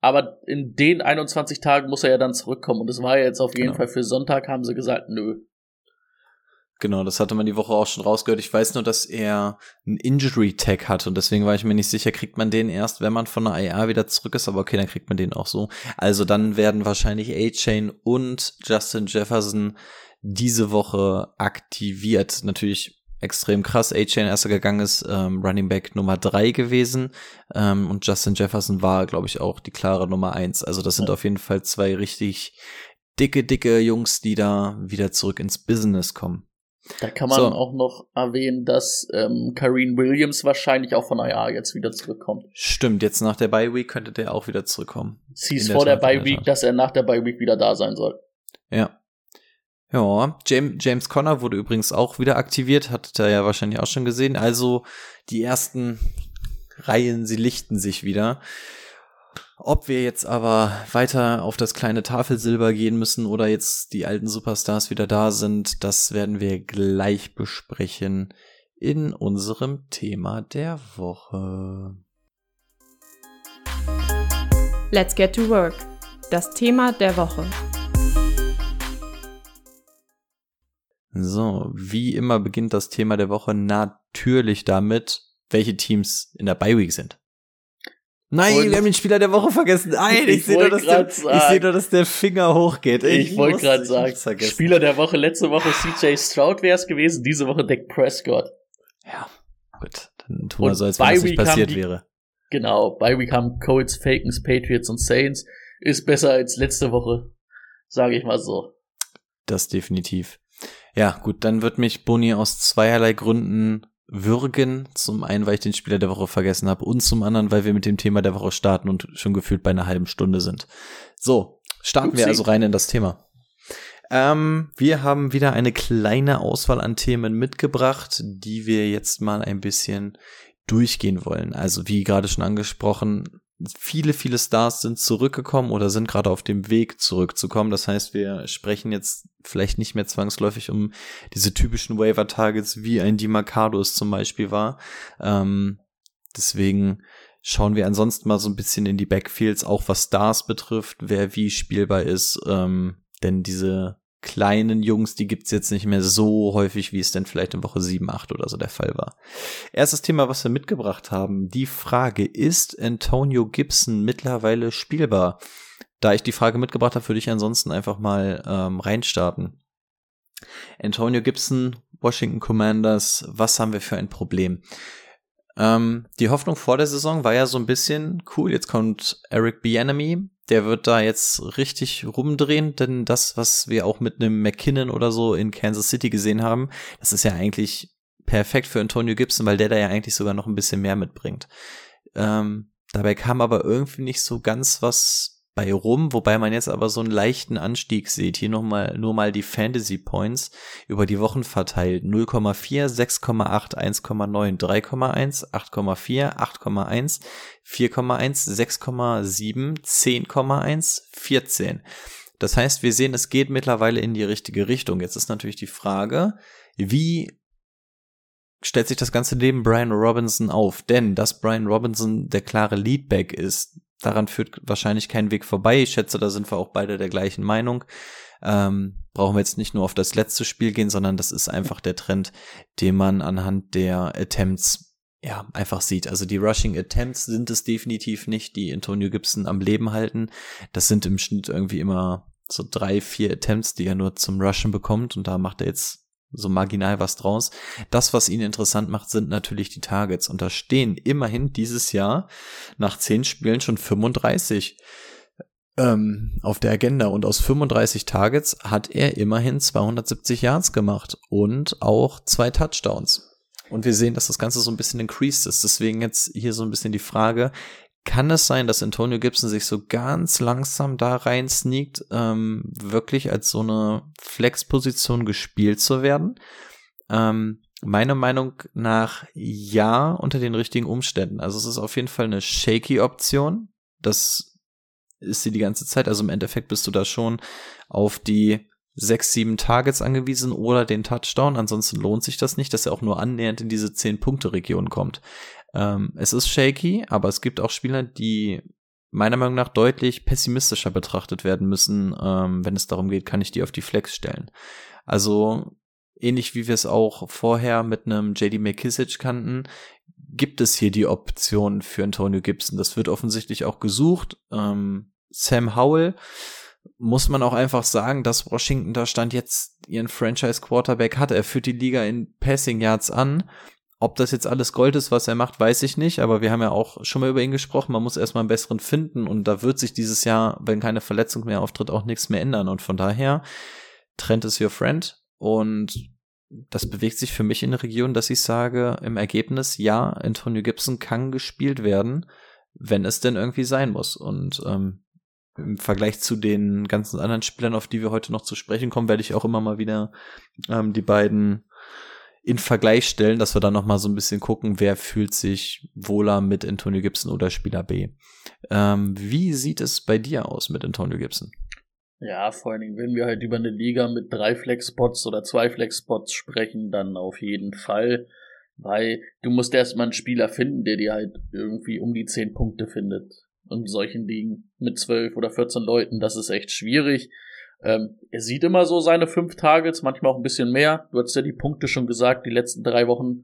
Speaker 2: Aber in den 21 Tagen muss er ja dann zurückkommen. Und es war ja jetzt auf jeden
Speaker 1: Genau.
Speaker 2: Fall für Sonntag, haben sie gesagt, nö.
Speaker 1: Genau, das hatte man die Woche auch schon rausgehört. Ich weiß nur, dass er einen Injury Tag hat und deswegen war ich mir nicht sicher, kriegt man den erst, wenn man von der IA wieder zurück ist, aber okay, dann kriegt man den auch so. Also dann werden wahrscheinlich A-Chain und Justin Jefferson diese Woche aktiviert. Natürlich extrem krass. A-Chain erster gegangen ist ähm, Running Back Nummer drei gewesen ähm, und Justin Jefferson war, glaube ich, auch die klare Nummer eins. Also das sind
Speaker 2: Ja.
Speaker 1: auf jeden Fall zwei richtig dicke, dicke Jungs, die da wieder zurück ins Business kommen.
Speaker 2: Da kann man
Speaker 1: So.
Speaker 2: auch noch erwähnen, dass ähm, Kareen Williams wahrscheinlich auch von IA jetzt wieder zurückkommt.
Speaker 1: Stimmt, jetzt nach der Bye Week könnte der auch wieder zurückkommen. In der
Speaker 2: vor der
Speaker 1: in
Speaker 2: Bye
Speaker 1: der
Speaker 2: Week, dass er nach der Bye Week wieder da sein soll.
Speaker 1: Ja. Ja, James, James Conner wurde übrigens auch wieder aktiviert, hattet ihr ja wahrscheinlich auch schon gesehen. Also die ersten Reihen, sie lichten sich wieder. Ob wir jetzt aber weiter auf das kleine Tafelsilber gehen müssen oder jetzt die alten Superstars wieder da sind, das werden wir gleich besprechen in unserem Thema der Woche.
Speaker 3: Let's get to work. Das Thema der Woche.
Speaker 1: So, wie immer beginnt das Thema der Woche natürlich damit, welche Teams in der Bye Week sind. Nein,
Speaker 2: Und-
Speaker 1: wir haben den Spieler der Woche vergessen. Nein, ich,
Speaker 2: Ich
Speaker 1: sehe nur,
Speaker 2: wollte
Speaker 1: dass der, ich sehe nur, dass der Finger hochgeht.
Speaker 2: Ich, wollte
Speaker 1: muss-
Speaker 2: gerade
Speaker 1: ich
Speaker 2: sagen. Spieler der Woche, letzte Woche CJ Stroud wäre es gewesen, diese Woche Dak Prescott.
Speaker 1: Ja, gut. Dann tun wir so, als wenn das nicht passiert
Speaker 2: die-
Speaker 1: wäre.
Speaker 2: Genau, bei Week haben Colts, Falcons, Patriots und Saints. Ist besser als letzte Woche, sage ich mal so.
Speaker 1: Das definitiv. Ja, gut, dann wird mich Boni aus zweierlei Gründen würgen. Zum einen, weil ich den Spieler der Woche vergessen habe und zum anderen, weil wir mit dem Thema der Woche starten und schon gefühlt bei einer halben Stunde sind. So, starten wir
Speaker 2: Upsi.
Speaker 1: also rein in das Thema. Ähm, wir haben wieder eine kleine Auswahl an Themen mitgebracht, die wir jetzt mal ein bisschen durchgehen wollen. Also wie gerade schon angesprochen, viele, viele Stars sind zurückgekommen oder sind gerade auf dem Weg zurückzukommen. Das heißt, wir sprechen jetzt vielleicht nicht mehr zwangsläufig um diese typischen Waiver-Targets, wie ein DiMarcado es zum Beispiel war. Ähm, deswegen schauen wir ansonsten mal so ein bisschen in die Backfields, auch was Stars betrifft, wer wie spielbar ist. Ähm, denn diese kleinen Jungs, die gibt's jetzt nicht mehr so häufig, wie es denn vielleicht in Woche 7, 8 oder so der Fall war. Erstes Thema, was wir mitgebracht haben, die Frage, ist Antonio Gibson mittlerweile spielbar? Da ich die Frage mitgebracht habe, würde ich ansonsten einfach mal ähm, reinstarten. Antonio Gibson, Washington Commanders, was haben wir für ein Problem? Ähm, die Hoffnung vor der Saison war ja so ein bisschen cool. Jetzt kommt Eric Bieniemy, der wird da jetzt richtig rumdrehen, denn das, was wir auch mit einem McKinnon oder so in Kansas City gesehen haben, das ist ja eigentlich perfekt für Antonio Gibson, weil der da ja eigentlich sogar noch ein bisschen mehr mitbringt. Ähm, dabei kam aber irgendwie nicht so ganz was bei rum, wobei man jetzt aber so einen leichten Anstieg sieht. Hier nochmal nur mal die Fantasy Points über die Wochen verteilt. 0,4, 6,8, 1,9, 3,1, 8,4, 8,1, 4,1, 6,7, 10,1, 14. Das heißt, wir sehen, es geht mittlerweile in die richtige Richtung. Jetzt ist natürlich die Frage, wie stellt sich das ganze neben Brian Robinson auf? Denn dass Brian Robinson der klare Leadback ist, daran führt wahrscheinlich kein Weg vorbei. Ich schätze, da sind wir auch beide der gleichen Meinung. Ähm, brauchen wir jetzt nicht nur auf das letzte Spiel gehen, sondern das ist einfach der Trend, den man anhand der Attempts ja einfach sieht. Also die Rushing Attempts sind es definitiv nicht, die Antonio Gibson am Leben halten. Das sind im Schnitt irgendwie immer so drei, vier Attempts, die er nur zum Rushen bekommt und da macht er jetzt so marginal was draus. Das, was ihn interessant macht, sind natürlich die Targets. Und da stehen immerhin dieses Jahr nach zehn Spielen schon 35 ähm, auf der Agenda. Und aus 35 Targets hat er immerhin 270 Yards gemacht und auch zwei Touchdowns. Und wir sehen, dass das Ganze so ein bisschen increased ist. Deswegen jetzt hier so ein bisschen die Frage, kann es sein, dass Antonio Gibson sich so ganz langsam da rein sneakt, ähm, wirklich als so eine Flex-Position gespielt zu werden? Ähm, meiner Meinung nach ja, unter den richtigen Umständen. Also es ist auf jeden Fall eine shaky Option. Das ist sie die ganze Zeit. Also im Endeffekt bist du da schon auf die sechs, sieben Targets angewiesen oder den Touchdown. Ansonsten lohnt sich das nicht, dass er auch nur annähernd in diese zehn Punkte Region kommt. Ähm, es ist shaky, aber es gibt auch Spieler, die meiner Meinung nach deutlich pessimistischer betrachtet werden müssen, ähm, wenn es darum geht, kann ich die auf die Flex stellen. Also ähnlich wie wir es auch vorher mit einem JD McKissick kannten, gibt es hier die Option für Antonio Gibson. Das wird offensichtlich auch gesucht. Ähm, Sam Howell muss man auch einfach sagen, dass Washington da stand jetzt ihren Franchise Quarterback hat. Er führt die Liga in Passing Yards an. Ob das jetzt alles Gold ist, was er macht, weiß ich nicht, aber wir haben ja auch schon mal über ihn gesprochen. Man muss erstmal einen besseren finden und da wird sich dieses Jahr, wenn keine Verletzung mehr auftritt, auch nichts mehr ändern. Und von daher, Trend is your friend und das bewegt sich für mich in eine Region, dass ich sage, im Ergebnis, ja, Antonio Gibson kann gespielt werden, wenn es denn irgendwie sein muss. Und ähm, im Vergleich zu den ganzen anderen Spielern, auf die wir heute noch zu sprechen kommen, werde ich auch immer mal wieder ähm, die beiden in Vergleich stellen, dass wir dann noch mal so ein bisschen gucken, wer fühlt sich wohler mit Antonio Gibson oder Spieler B. Ähm, wie sieht es bei dir aus mit Antonio Gibson?
Speaker 2: Ja, vor allen Dingen, wenn wir halt über eine Liga mit drei Flex-Spots oder zwei Flex-Spots sprechen, dann auf jeden Fall. Weil du musst erstmal einen Spieler finden, der dir halt irgendwie um die zehn Punkte findet. Und solchen Ligen mit zwölf oder 14 Leuten, das ist echt schwierig. Ähm, er sieht immer so seine fünf Targets, manchmal auch ein bisschen mehr. Du hast ja die Punkte schon gesagt, die letzten drei Wochen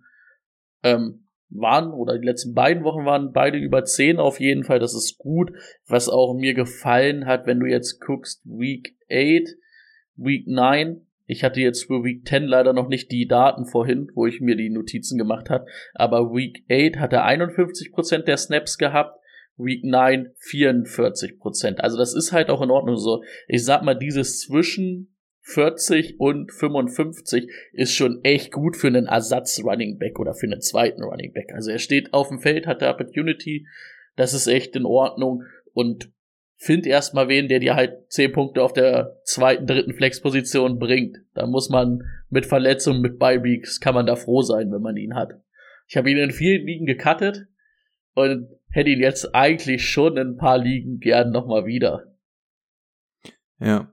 Speaker 2: ähm, waren, oder die letzten beiden Wochen waren beide über 10 auf jeden Fall, das ist gut. Was auch mir gefallen hat, wenn du jetzt guckst, Week 8, Week 9, ich hatte jetzt für Week 10 leider noch nicht die Daten vorhin, wo ich mir die Notizen gemacht habe, aber Week 8 hat er 51% der Snaps gehabt, Week 9 44%. Also das ist halt auch in Ordnung so. Ich sag mal, dieses zwischen 40 und 55 ist schon echt gut für einen Ersatz Running Back oder für einen zweiten Running Back. Also er steht auf dem Feld, hat der Opportunity, das ist echt in Ordnung und find erstmal wen, der dir halt 10 Punkte auf der zweiten, dritten Flexposition bringt. Da muss man mit Verletzungen, mit Bye-Weeks, kann man da froh sein, wenn man ihn hat. Ich habe ihn in vielen Ligen gecuttet und hätte ihn jetzt eigentlich schon in ein paar Ligen gern nochmal wieder.
Speaker 1: Ja,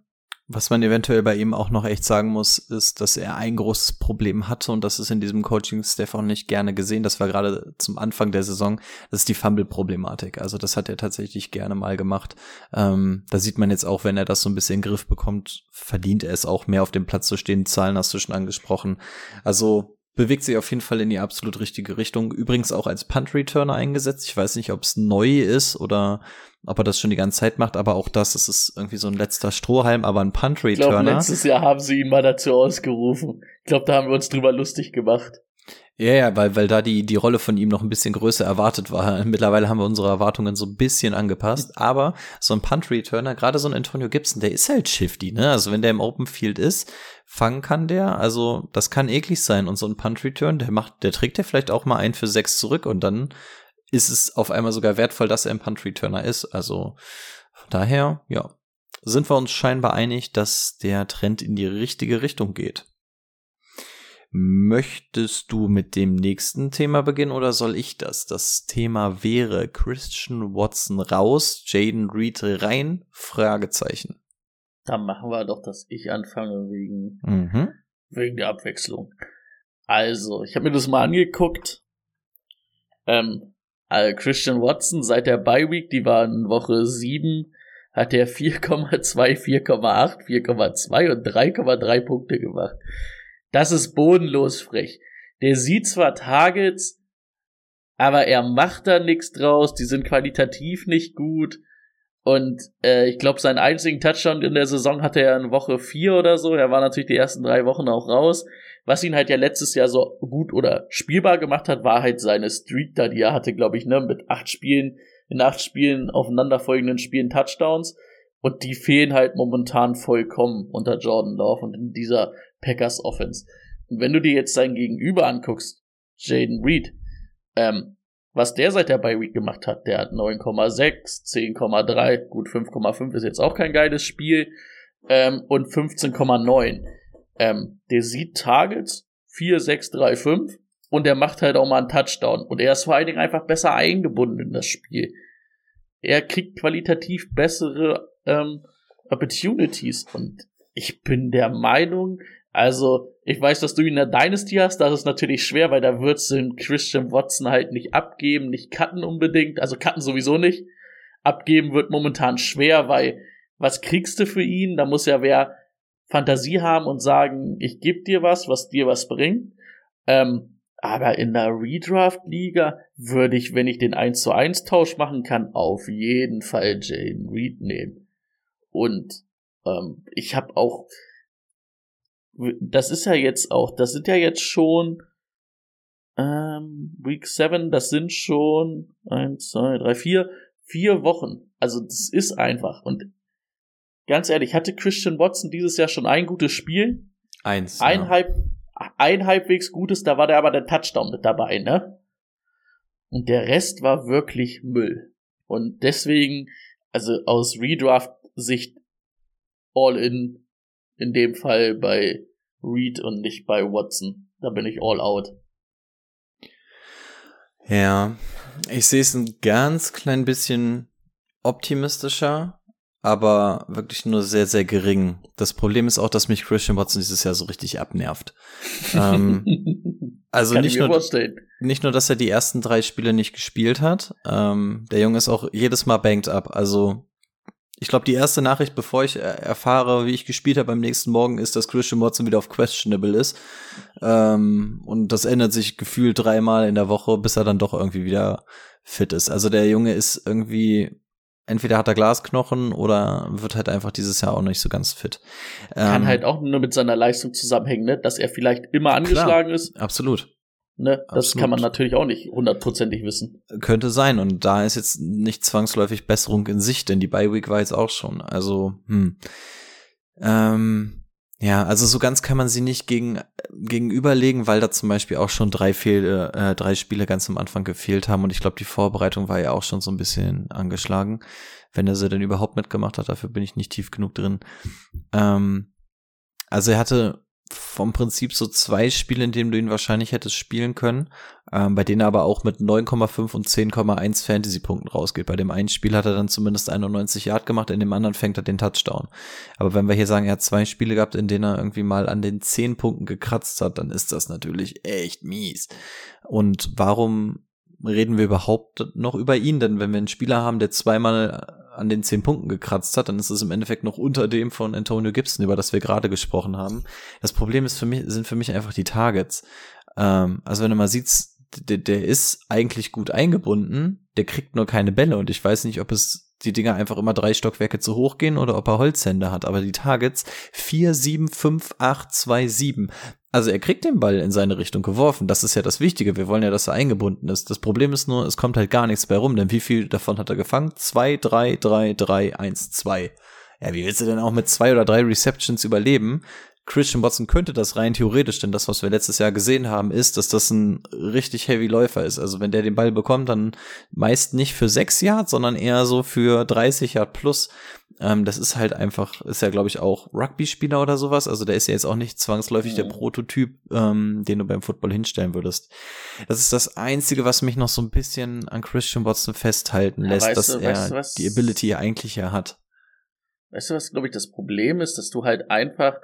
Speaker 1: was man eventuell bei ihm auch noch echt sagen muss, ist, dass er ein großes Problem hatte und das ist in diesem Coaching-Staff auch nicht gerne gesehen. Das war gerade zum Anfang der Saison. Das ist die Fumble-Problematik. Also das hat er tatsächlich gerne mal gemacht. Ähm, da sieht man jetzt auch, wenn er das so ein bisschen in den Griff bekommt, verdient er es auch mehr auf dem Platz zu stehen. Zahlen hast du schon angesprochen. Also bewegt sich auf jeden Fall in die absolut richtige Richtung. Übrigens auch als Punt-Returner eingesetzt. Ich weiß nicht, ob es neu ist oder ob er das schon die ganze Zeit macht, aber auch das, das ist irgendwie so ein letzter Strohhalm, aber ein Punt-Returner. Ich glaube,
Speaker 2: letztes Jahr haben sie ihn mal dazu ausgerufen. Ich glaube, da haben wir uns drüber lustig gemacht.
Speaker 1: Ja, ja, weil, weil da die, die Rolle von ihm noch ein bisschen größer erwartet war. Mittlerweile haben wir unsere Erwartungen so ein bisschen angepasst, aber so ein Punt-Returner, gerade so ein Antonio Gibson, der ist halt shifty, ne? Also wenn der im Open Field ist, fangen kann der, also das kann eklig sein. Und so ein Punt-Return, der macht, der trägt der vielleicht auch mal ein für sechs zurück und dann ist es auf einmal sogar wertvoll, dass er ein Punt-Returner ist. Also von daher, ja, sind wir uns scheinbar einig, dass der Trend in die richtige Richtung geht. Möchtest du mit dem nächsten Thema beginnen oder soll ich das? Das Thema wäre Christian Watson raus, Jaden Reed rein? Fragezeichen.
Speaker 2: Dann machen wir doch, dass ich anfange wegen, mhm. wegen der Abwechslung. Also, ich habe mir das mal angeguckt. Ähm, also Christian Watson seit der Bye Week, die war in Woche 7, hat er 4,2, 4,8, 4,2 und 3,3 Punkte gemacht. Das ist bodenlos frech. Der sieht zwar Targets, aber er macht da nichts draus, die sind qualitativ nicht gut. Und äh, ich glaube, seinen einzigen Touchdown in der Saison hatte er in Woche 4 oder so. Er war natürlich die ersten drei Wochen auch raus. Was ihn halt ja letztes Jahr so gut oder spielbar gemacht hat, war halt seine Streak da, die er hatte, glaube ich, ne, mit acht Spielen, in acht Spielen aufeinanderfolgenden Spielen Touchdowns. Und die fehlen halt momentan vollkommen unter Jordan Love und in dieser Packers Offense. Und wenn du dir jetzt sein Gegenüber anguckst, Jaden Reed, ähm, was der seit der Bye Week gemacht hat, der hat 9,6, 10,3, gut 5,5 ist jetzt auch kein geiles Spiel, ähm, und 15,9. Ähm, der sieht Targets 4, 6, 3, 5 und der macht halt auch mal einen Touchdown. Und er ist vor allen Dingen einfach besser eingebunden in das Spiel. Er kriegt qualitativ bessere ähm, Opportunities. Und ich bin der Meinung, also ich weiß, dass du ihn in der Dynasty hast, das ist natürlich schwer, weil da würdest du Christian Watson halt nicht abgeben, nicht cutten unbedingt, also cutten sowieso nicht. Abgeben wird momentan schwer, weil was kriegst du für ihn? Da muss ja wer Fantasie haben und sagen, ich gebe dir was, was dir was bringt. Ähm, aber in der Redraft-Liga würde ich, wenn ich den 1 zu 1 Tausch machen kann, auf jeden Fall Jane Reed nehmen. Und ähm, ich habe auch, das ist ja jetzt auch, das sind ja jetzt schon ähm, Week 7, das sind schon 1, 2, 3, 4, vier Wochen. Also das ist einfach. Und ganz ehrlich, hatte Christian Watson dieses Jahr schon ein gutes Spiel?
Speaker 1: Eins.
Speaker 2: Ein, ja. halb, ein halbwegs gutes, da war der aber der Touchdown mit dabei, ne? Und der Rest war wirklich Müll. Und deswegen, also aus Redraft-Sicht all in, in dem Fall bei Reed und nicht bei Watson. Da bin ich all out.
Speaker 1: Ja, ich sehe es ein ganz klein bisschen optimistischer, aber wirklich nur sehr, sehr gering. Das Problem ist auch, dass mich Christian Watson dieses Jahr so richtig abnervt. ähm, also
Speaker 2: Kann
Speaker 1: nicht nur,
Speaker 2: vorstellen.
Speaker 1: nicht nur, dass er die ersten drei Spiele nicht gespielt hat, ähm, der Junge ist auch jedes Mal banked up. Also ich glaube, die erste Nachricht, bevor ich erfahre, wie ich gespielt habe am nächsten Morgen, ist, dass Christian Watson wieder auf questionable ist. Ähm, und das ändert sich gefühlt dreimal in der Woche, bis er dann doch irgendwie wieder fit ist. Also der Junge ist irgendwie, entweder hat er Glasknochen oder wird halt einfach dieses Jahr auch nicht so ganz fit.
Speaker 2: Kann
Speaker 1: Ähm,
Speaker 2: halt auch nur mit seiner Leistung zusammenhängen, ne? dass er vielleicht immer angeschlagen ist.
Speaker 1: Absolut.
Speaker 2: Ne? Das
Speaker 1: Absolut.
Speaker 2: kann man natürlich auch nicht hundertprozentig wissen.
Speaker 1: Könnte sein. Und da ist jetzt nicht zwangsläufig Besserung in Sicht, denn die Bye Week war jetzt auch schon. Also, hm. Ähm, ja, also so ganz kann man sie nicht gegen, gegenüberlegen, weil da zum Beispiel auch schon drei Fehl, äh, drei Spiele ganz am Anfang gefehlt haben und ich glaube, die Vorbereitung war ja auch schon so ein bisschen angeschlagen, wenn er sie denn überhaupt mitgemacht hat, dafür bin ich nicht tief genug drin. Ähm, also er hatte vom Prinzip so zwei Spiele, in denen du ihn wahrscheinlich hättest spielen können, ähm, bei denen er aber auch mit 9,5 und 10,1 Fantasy-Punkten rausgeht. Bei dem einen Spiel hat er dann zumindest 91 Yard gemacht, in dem anderen fängt er den Touchdown. Aber wenn wir hier sagen, er hat zwei Spiele gehabt, in denen er irgendwie mal an den 10 Punkten gekratzt hat, dann ist das natürlich echt mies. Und warum reden wir überhaupt noch über ihn? Denn wenn wir einen Spieler haben, der zweimal an den zehn Punkten gekratzt hat, dann ist es im Endeffekt noch unter dem von Antonio Gibson, über das wir gerade gesprochen haben. Das Problem ist für mich, sind für mich einfach die Targets. Ähm, also wenn du mal siehst, der, der ist eigentlich gut eingebunden, der kriegt nur keine Bälle und ich weiß nicht, ob es die Dinger einfach immer drei Stockwerke zu hoch gehen oder ob er Holzhände hat, aber die Targets 4, 7, 5, 8, 2, 7. Also er kriegt den Ball in seine Richtung geworfen. Das ist ja das Wichtige. Wir wollen ja, dass er eingebunden ist. Das Problem ist nur, es kommt halt gar nichts bei rum, denn wie viel davon hat er gefangen? Zwei, drei, drei, drei, eins, zwei. Ja, wie willst du denn auch mit zwei oder drei Receptions überleben? Christian Watson könnte das rein theoretisch, denn das, was wir letztes Jahr gesehen haben, ist, dass das ein richtig heavy Läufer ist. Also wenn der den Ball bekommt, dann meist nicht für sechs Yards, sondern eher so für 30 Yard plus. Ähm, das ist halt einfach, ist ja, glaube ich, auch Rugby-Spieler oder sowas. Also der ist ja jetzt auch nicht zwangsläufig der
Speaker 2: Mhm.
Speaker 1: Prototyp, ähm, den du beim Football hinstellen würdest. Das ist das Einzige, was mich noch so ein bisschen an Christian Watson festhalten
Speaker 2: Ja,
Speaker 1: lässt,
Speaker 2: weißt
Speaker 1: dass
Speaker 2: du-
Speaker 1: er
Speaker 2: weißt du was?
Speaker 1: die Ability eigentlich ja hat.
Speaker 2: Weißt du, was, glaube ich, das Problem ist, dass du halt einfach,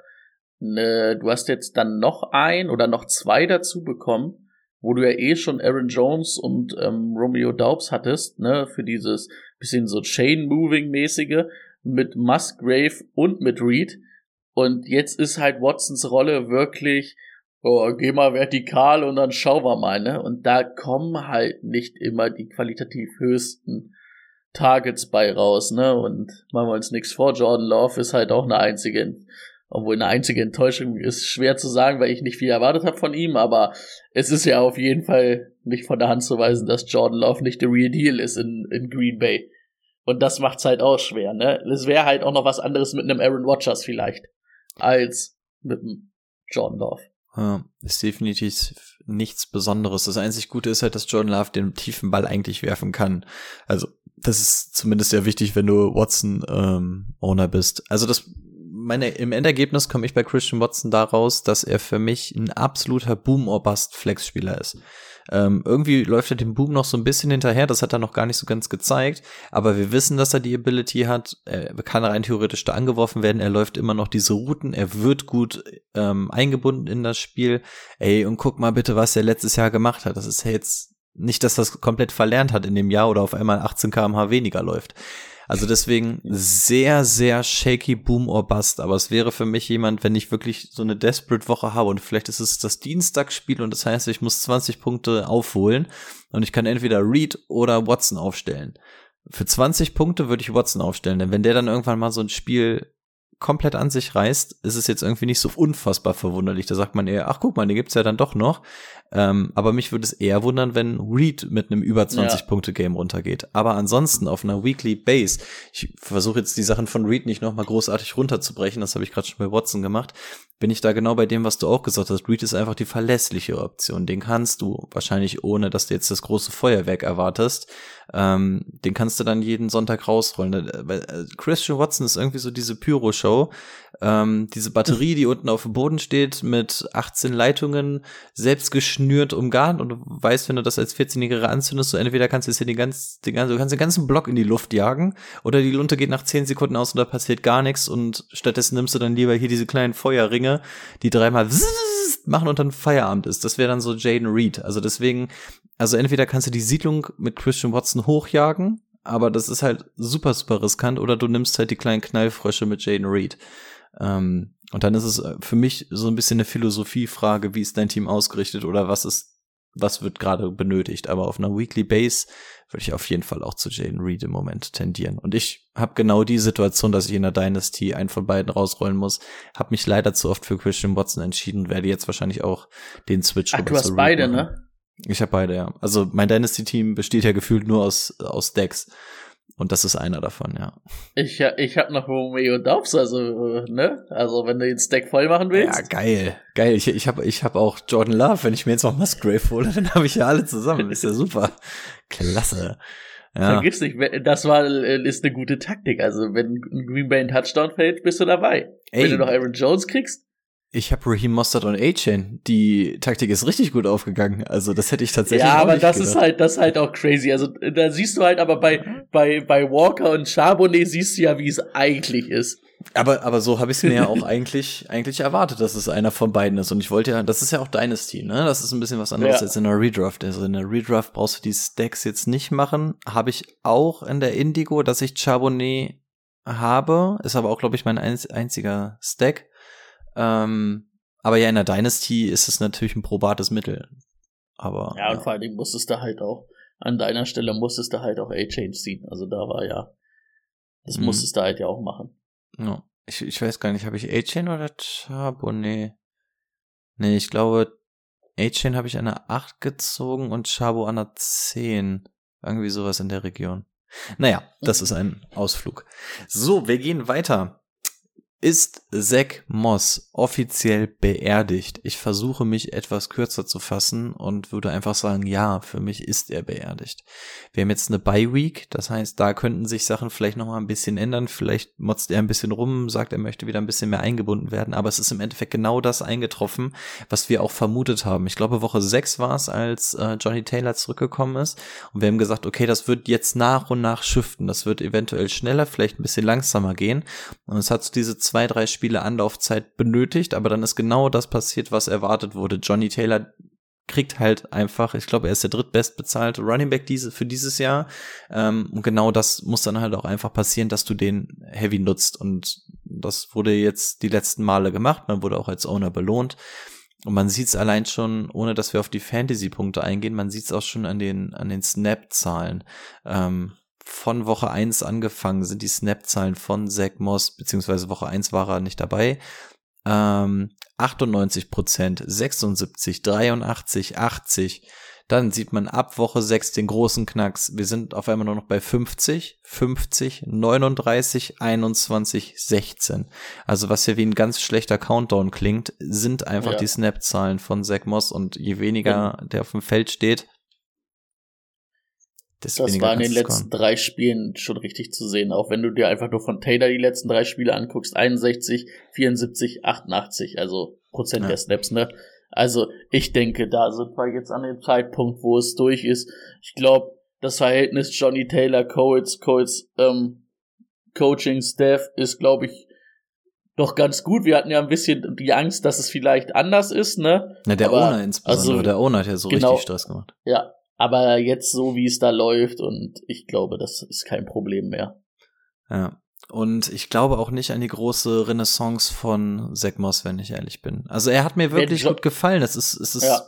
Speaker 2: ne, du hast jetzt dann noch ein oder noch zwei dazu bekommen, wo du ja eh schon Aaron Jones und ähm, Romeo Daubs hattest, ne, für dieses bisschen so Chain-Moving-mäßige mit Musgrave und mit Reed. Und jetzt ist halt Watsons Rolle wirklich, oh, geh mal vertikal und dann schauen wir mal, ne? Und da kommen halt nicht immer die qualitativ höchsten Targets bei raus, ne? Und machen wir uns nichts vor, Jordan Love ist halt auch eine einzige, obwohl eine einzige Enttäuschung ist schwer zu sagen, weil ich nicht viel erwartet habe von ihm, aber es ist ja auf jeden Fall nicht von der Hand zu weisen, dass Jordan Love nicht der Real Deal ist in, in Green Bay. Und das macht's halt auch schwer, ne? Es wäre halt auch noch was anderes mit einem Aaron Rodgers vielleicht, als mit einem Jordan Love.
Speaker 1: Ja, ist definitiv nichts Besonderes. Das einzig Gute ist halt, dass Jordan Love den tiefen Ball eigentlich werfen kann. Also, das ist zumindest sehr wichtig, wenn du Watson ähm, bist. Also das meine, im Endergebnis komme ich bei Christian Watson daraus, dass er für mich ein absoluter Boom or Bust Flex-Spieler ist. Ähm, irgendwie läuft er dem Boom noch so ein bisschen hinterher, das hat er noch gar nicht so ganz gezeigt, aber wir wissen, dass er die Ability hat, er kann rein theoretisch da angeworfen werden, er läuft immer noch diese Routen, er wird gut ähm, eingebunden in das Spiel. Ey, und guck mal bitte, was er letztes Jahr gemacht hat. Das ist jetzt nicht, dass das komplett verlernt hat in dem Jahr oder auf einmal 18 kmh weniger läuft. Also deswegen sehr, sehr shaky Boom or Bust. Aber es wäre für mich jemand, wenn ich wirklich so eine desperate Woche habe und vielleicht ist es das Dienstagsspiel und das heißt, ich muss 20 Punkte aufholen und ich kann entweder Reed oder Watson aufstellen. Für 20 Punkte würde ich Watson aufstellen, denn wenn der dann irgendwann mal so ein Spiel komplett an sich reißt, ist es jetzt irgendwie nicht so unfassbar verwunderlich. Da sagt man eher, ach guck mal, den gibt's ja dann doch noch. Ähm, aber mich würde es eher wundern, wenn Reed mit einem über 20
Speaker 2: Ja.
Speaker 1: Punkte Game runtergeht. Aber ansonsten auf einer Weekly Base, ich versuche jetzt die Sachen von Reed nicht nochmal großartig runterzubrechen, das habe ich gerade schon bei Watson gemacht, bin ich da genau bei dem, was du auch gesagt hast. Reed ist einfach die verlässliche Option. Den kannst du wahrscheinlich, ohne dass du jetzt das große Feuerwerk erwartest, ähm, den kannst du dann jeden Sonntag rausrollen. Äh, äh, Christian Watson ist irgendwie so diese Pyro-Show. Ähm, diese Batterie, die unten auf dem Boden steht, mit 18 Leitungen, selbst geschnürt, umgarnt und du weißt, wenn du das als 14-Jähriger anzündest, so entweder kannst du jetzt hier den ganzen, den ganzen, du kannst den ganzen Block in die Luft jagen oder die Lunte geht nach 10 Sekunden aus und da passiert gar nichts und stattdessen nimmst du dann lieber hier diese kleinen Feuerringe, die dreimal machen und dann Feierabend ist. Das wäre dann so Jaden Reed. Also deswegen, also entweder kannst du die Siedlung mit Christian Watson hochjagen, aber das ist halt super, super riskant, oder du nimmst halt die kleinen Knallfrösche mit Jaden Reed. Ähm, und dann ist es äh, für mich so ein bisschen eine Philosophiefrage, wie ist dein Team ausgerichtet oder was ist, was wird gerade benötigt. Aber auf einer Weekly Base würde ich auf jeden Fall auch zu Jaden Reed im Moment tendieren. Und ich habe genau die Situation, dass ich in der Dynasty einen von beiden rausrollen muss. Habe mich leider zu oft für Christian Watson entschieden, werde jetzt wahrscheinlich auch den Switch
Speaker 2: Ach, du hast beide, machen. ne?
Speaker 1: Ich habe beide, ja. Also mein Dynasty-Team besteht ja gefühlt nur aus, aus Decks. Und das ist einer davon, ja.
Speaker 2: Ich, ich habe noch Romeo Dobbs, also, ne? Also, wenn du den Stack voll machen willst.
Speaker 1: Ja, geil. Geil. Ich, ich habe ich hab auch Jordan Love. Wenn ich mir jetzt noch Musgrave hole, dann habe ich ja alle zusammen. Ist ja super. Klasse.
Speaker 2: Ja. Vergiss nicht, das war, ist eine gute Taktik. Also, wenn Green Bay ein Touchdown fällt, bist du dabei. Ey. Wenn du noch Aaron Jones kriegst,
Speaker 1: ich habe Raheem Mostert und A-Chain. Die Taktik ist richtig gut aufgegangen. Also das hätte ich tatsächlich.
Speaker 2: Ja, aber
Speaker 1: das
Speaker 2: gedacht. ist halt, das ist halt auch crazy. Also da siehst du halt, aber bei bei bei Walker und Charbonnet siehst du ja, wie es eigentlich ist.
Speaker 1: Aber aber so habe ich es mir ja auch eigentlich eigentlich erwartet, dass es einer von beiden ist. Und ich wollte ja, das ist ja auch Dynasty, ne? Das ist ein bisschen was anderes ja. als in der Redraft. Also in der Redraft brauchst du die Stacks jetzt nicht machen. Habe ich auch in der Indigo, dass ich Charbonnet habe. Ist aber auch, glaube ich, mein einziger Stack. Ähm, aber ja, in der Dynasty ist es natürlich ein probates Mittel. Aber.
Speaker 2: Ja, und ja. vor allen Dingen musstest du halt auch, an deiner Stelle musstest du halt auch A-Change ziehen. Also da war ja, das mhm. musstest du halt ja auch machen.
Speaker 1: Ja. Ich, ich weiß gar nicht, habe ich A-Chain oder Charbonnet? Nee, ich glaube, A-Chain habe ich an der 8 gezogen und Chabo an der 10. Irgendwie sowas in der Region. Naja, das ist ein Ausflug. So, wir gehen weiter. Ist Zack Moss offiziell beerdigt? Ich versuche mich etwas kürzer zu fassen und würde einfach sagen, ja, für mich ist er beerdigt. Wir haben jetzt eine Bye Week, das heißt, da könnten sich Sachen vielleicht noch mal ein bisschen ändern. Vielleicht motzt er ein bisschen rum, sagt, er möchte wieder ein bisschen mehr eingebunden werden, aber es ist im Endeffekt genau das eingetroffen, was wir auch vermutet haben. Ich glaube, Woche 6 war es, als äh, Johnny Taylor zurückgekommen ist und wir haben gesagt, okay, das wird jetzt nach und nach shiften. Das wird eventuell schneller, vielleicht ein bisschen langsamer gehen und es hat so diese zwei, drei Spiele Anlaufzeit benötigt, aber dann ist genau das passiert, was erwartet wurde. Johnny Taylor kriegt halt einfach, ich glaube, er ist der drittbestbezahlte Running Back diese, für dieses Jahr. Ähm, und genau das muss dann halt auch einfach passieren, dass du den heavy nutzt. Und das wurde jetzt die letzten Male gemacht. Man wurde auch als Owner belohnt. Und man sieht es allein schon, ohne dass wir auf die Fantasy-Punkte eingehen, man sieht es auch schon an den, an den Snap-Zahlen. Ähm, von Woche 1 angefangen sind die Snap-Zahlen von Zach Moss, beziehungsweise Woche 1 war er nicht dabei. Ähm, 98 Prozent, 76, 83, 80. Dann sieht man ab Woche 6 den großen Knacks. Wir sind auf einmal nur noch bei 50, 50, 39, 21, 16. Also was hier wie ein ganz schlechter Countdown klingt, sind einfach ja. die Snap-Zahlen von Zach Moss und je weniger der auf dem Feld steht,
Speaker 2: das war in den letzten drei Spielen schon richtig zu sehen. Auch wenn du dir einfach nur von Taylor die letzten drei Spiele anguckst, 61, 74, 88, also Prozent ja. der Snaps, ne? Also ich denke, da sind wir jetzt an dem Zeitpunkt, wo es durch ist. Ich glaube, das Verhältnis Johnny Taylor, Coates, Coates, ähm, Coaching Staff ist, glaube ich, doch ganz gut. Wir hatten ja ein bisschen die Angst, dass es vielleicht anders ist, ne?
Speaker 1: Na, der Aber, Owner insbesondere. Also, der Owner hat ja so genau, richtig Stress gemacht.
Speaker 2: Ja, aber jetzt so, wie es da läuft, und ich glaube, das ist kein Problem mehr.
Speaker 1: Ja. Und ich glaube auch nicht an die große Renaissance von Zack Moss, wenn ich ehrlich bin. Also er hat mir wirklich gut gefallen. Es ist, es ist ja.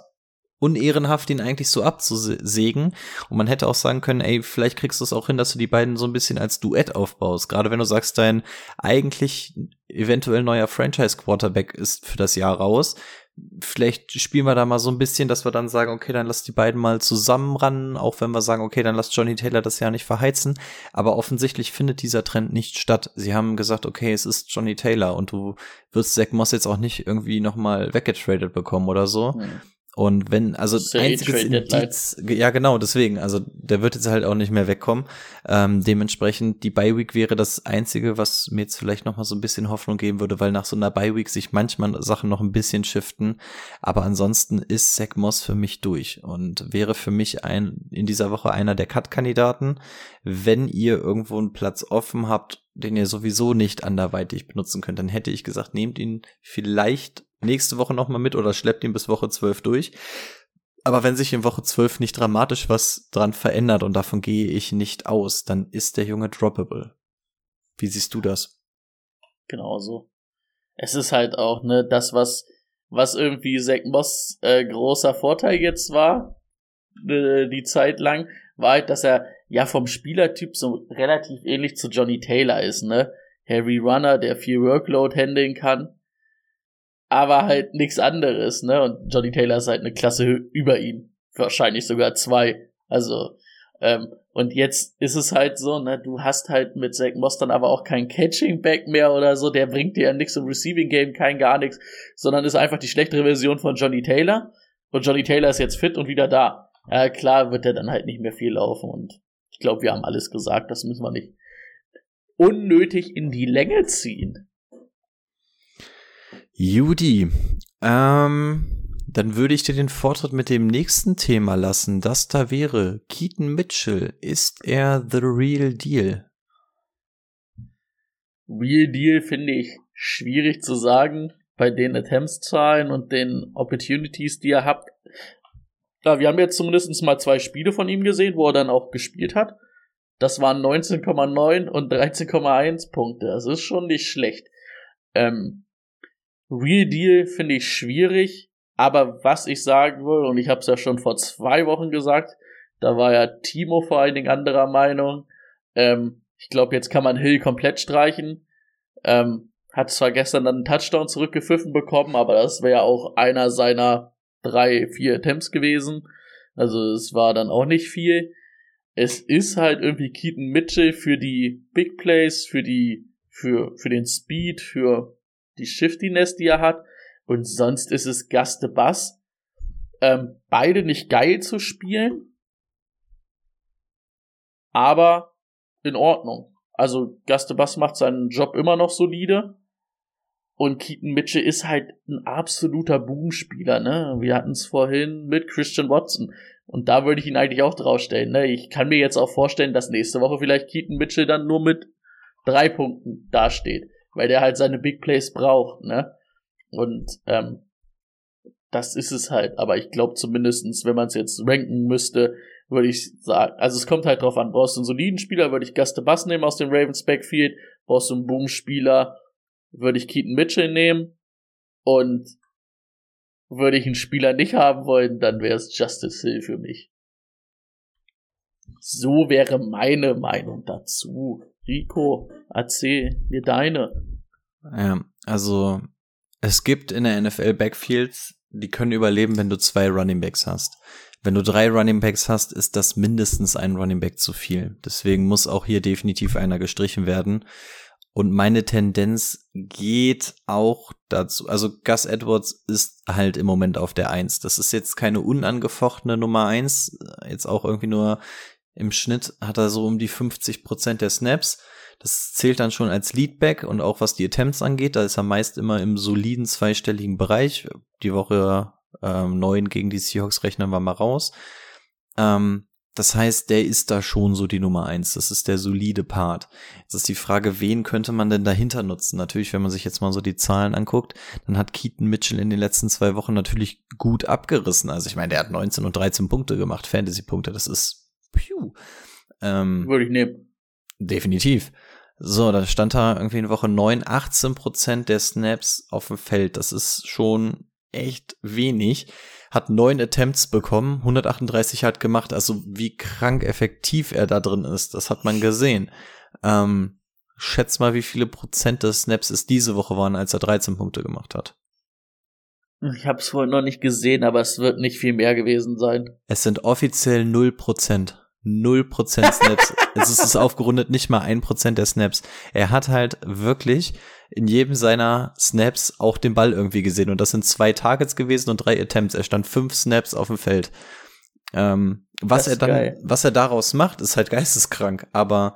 Speaker 1: unehrenhaft, ihn eigentlich so abzusägen. Und man hätte auch sagen können, ey, vielleicht kriegst du es auch hin, dass du die beiden so ein bisschen als Duett aufbaust. Gerade wenn du sagst, dein eigentlich eventuell neuer Franchise-Quarterback ist für das Jahr raus vielleicht spielen wir da mal so ein bisschen, dass wir dann sagen, okay, dann lass die beiden mal zusammen ran, auch wenn wir sagen, okay, dann lass Johnny Taylor das ja nicht verheizen. Aber offensichtlich findet dieser Trend nicht statt. Sie haben gesagt, okay, es ist Johnny Taylor und du wirst Zach Moss jetzt auch nicht irgendwie nochmal weggetradet bekommen oder so. Hm. Und wenn, also
Speaker 2: ja eh
Speaker 1: einziges Indiz, ja genau, deswegen, also der wird jetzt halt auch nicht mehr wegkommen. Ähm, dementsprechend, die Bye Week wäre das Einzige, was mir jetzt vielleicht noch mal so ein bisschen Hoffnung geben würde, weil nach so einer Bye Week sich manchmal Sachen noch ein bisschen shiften. Aber ansonsten ist Zach Moss für mich durch und wäre für mich ein, in dieser Woche einer der Cut-Kandidaten. Wenn ihr irgendwo einen Platz offen habt, den ihr sowieso nicht anderweitig benutzen könnt, dann hätte ich gesagt, nehmt ihn vielleicht nächste Woche nochmal mit oder schleppt ihn bis Woche 12 durch. Aber wenn sich in Woche 12 nicht dramatisch was dran verändert und davon gehe ich nicht aus, dann ist der Junge droppable. Wie siehst du das?
Speaker 2: Genauso. Es ist halt auch, ne, das, was, was irgendwie Zach Moss äh, großer Vorteil jetzt war, äh, die Zeit lang, war halt, dass er ja vom Spielertyp so relativ ähnlich zu Johnny Taylor ist, ne? Heavy Runner, der viel Workload handeln kann aber halt nichts anderes, ne? Und Johnny Taylor ist halt eine Klasse über ihn. Wahrscheinlich sogar zwei. Also, ähm, und jetzt ist es halt so, ne, du hast halt mit Zach Moss dann aber auch kein Catching Back mehr oder so, der bringt dir ja nichts im Receiving Game, kein gar nichts, sondern ist einfach die schlechtere Version von Johnny Taylor. Und Johnny Taylor ist jetzt fit und wieder da. Ja, klar wird er dann halt nicht mehr viel laufen und ich glaube, wir haben alles gesagt, das müssen wir nicht unnötig in die Länge ziehen.
Speaker 1: Judy, ähm, dann würde ich dir den Vortritt mit dem nächsten Thema lassen. Das da wäre Keaton Mitchell. Ist er the real deal?
Speaker 2: Real deal finde ich schwierig zu sagen bei den Attempts-Zahlen und den Opportunities, die er hat. Ja, wir haben jetzt zumindest mal zwei Spiele von ihm gesehen, wo er dann auch gespielt hat. Das waren 19,9 und 13,1 Punkte. Das ist schon nicht schlecht. Ähm, Real Deal finde ich schwierig, aber was ich sagen will, und ich habe es ja schon vor zwei Wochen gesagt, da war ja Timo vor allen Dingen anderer Meinung. Ähm, ich glaube, jetzt kann man Hill komplett streichen. Ähm, hat zwar gestern dann einen Touchdown zurückgepfiffen bekommen, aber das wäre ja auch einer seiner drei, vier Attempts gewesen. Also es war dann auch nicht viel. Es ist halt irgendwie Keaton Mitchell für die Big Plays, für die, für, für den Speed, für die Shiftiness, die er hat. Und sonst ist es Gaste Bass. Ähm, beide nicht geil zu spielen. Aber in Ordnung. Also Gaste Bass macht seinen Job immer noch solide. Und Keaton Mitchell ist halt ein absoluter Boomspieler, ne? Wir hatten es vorhin mit Christian Watson. Und da würde ich ihn eigentlich auch draufstellen, ne? Ich kann mir jetzt auch vorstellen, dass nächste Woche vielleicht Keaton Mitchell dann nur mit drei Punkten dasteht weil der halt seine Big Plays braucht, ne? Und ähm, das ist es halt. Aber ich glaube zumindestens, wenn man es jetzt ranken müsste, würde ich sagen, also es kommt halt drauf an, brauchst du einen soliden Spieler, würde ich Gaste Bass nehmen aus dem Ravens Backfield, brauchst du einen Boom-Spieler, würde ich Keaton Mitchell nehmen und würde ich einen Spieler nicht haben wollen, dann wäre es Justice Hill für mich. So wäre meine Meinung dazu. Rico, erzähl mir deine.
Speaker 1: Ja, also es gibt in der NFL Backfields, die können überleben, wenn du zwei Running Backs hast. Wenn du drei Running Backs hast, ist das mindestens ein Running Back zu viel. Deswegen muss auch hier definitiv einer gestrichen werden. Und meine Tendenz geht auch dazu, also Gus Edwards ist halt im Moment auf der Eins. Das ist jetzt keine unangefochtene Nummer eins, jetzt auch irgendwie nur im Schnitt hat er so um die 50 Prozent der Snaps. Das zählt dann schon als Leadback und auch was die Attempts angeht, da ist er meist immer im soliden zweistelligen Bereich. Die Woche ähm, 9 gegen die Seahawks rechnen wir mal raus. Ähm, das heißt, der ist da schon so die Nummer eins. Das ist der solide Part. Jetzt ist die Frage, wen könnte man denn dahinter nutzen? Natürlich, wenn man sich jetzt mal so die Zahlen anguckt, dann hat Keaton Mitchell in den letzten zwei Wochen natürlich gut abgerissen. Also ich meine, der hat 19 und 13 Punkte gemacht, Fantasy-Punkte. Das ist Piu.
Speaker 2: Ähm, Würde ich nehmen.
Speaker 1: Definitiv. So, da stand da irgendwie in Woche 9 18 Prozent der Snaps auf dem Feld. Das ist schon echt wenig. Hat neun Attempts bekommen, 138 hat gemacht. Also wie krank effektiv er da drin ist, das hat man gesehen. Ähm, schätz mal, wie viele Prozent des Snaps es diese Woche waren, als er 13 Punkte gemacht hat.
Speaker 2: Ich habe es vorhin noch nicht gesehen, aber es wird nicht viel mehr gewesen sein.
Speaker 1: Es sind offiziell 0%. 0% Snaps. es ist aufgerundet nicht mal 1% der Snaps. Er hat halt wirklich in jedem seiner Snaps auch den Ball irgendwie gesehen. Und das sind zwei Targets gewesen und drei Attempts. Er stand fünf Snaps auf dem Feld. Ähm, was er dann, geil. was er daraus macht, ist halt geisteskrank. Aber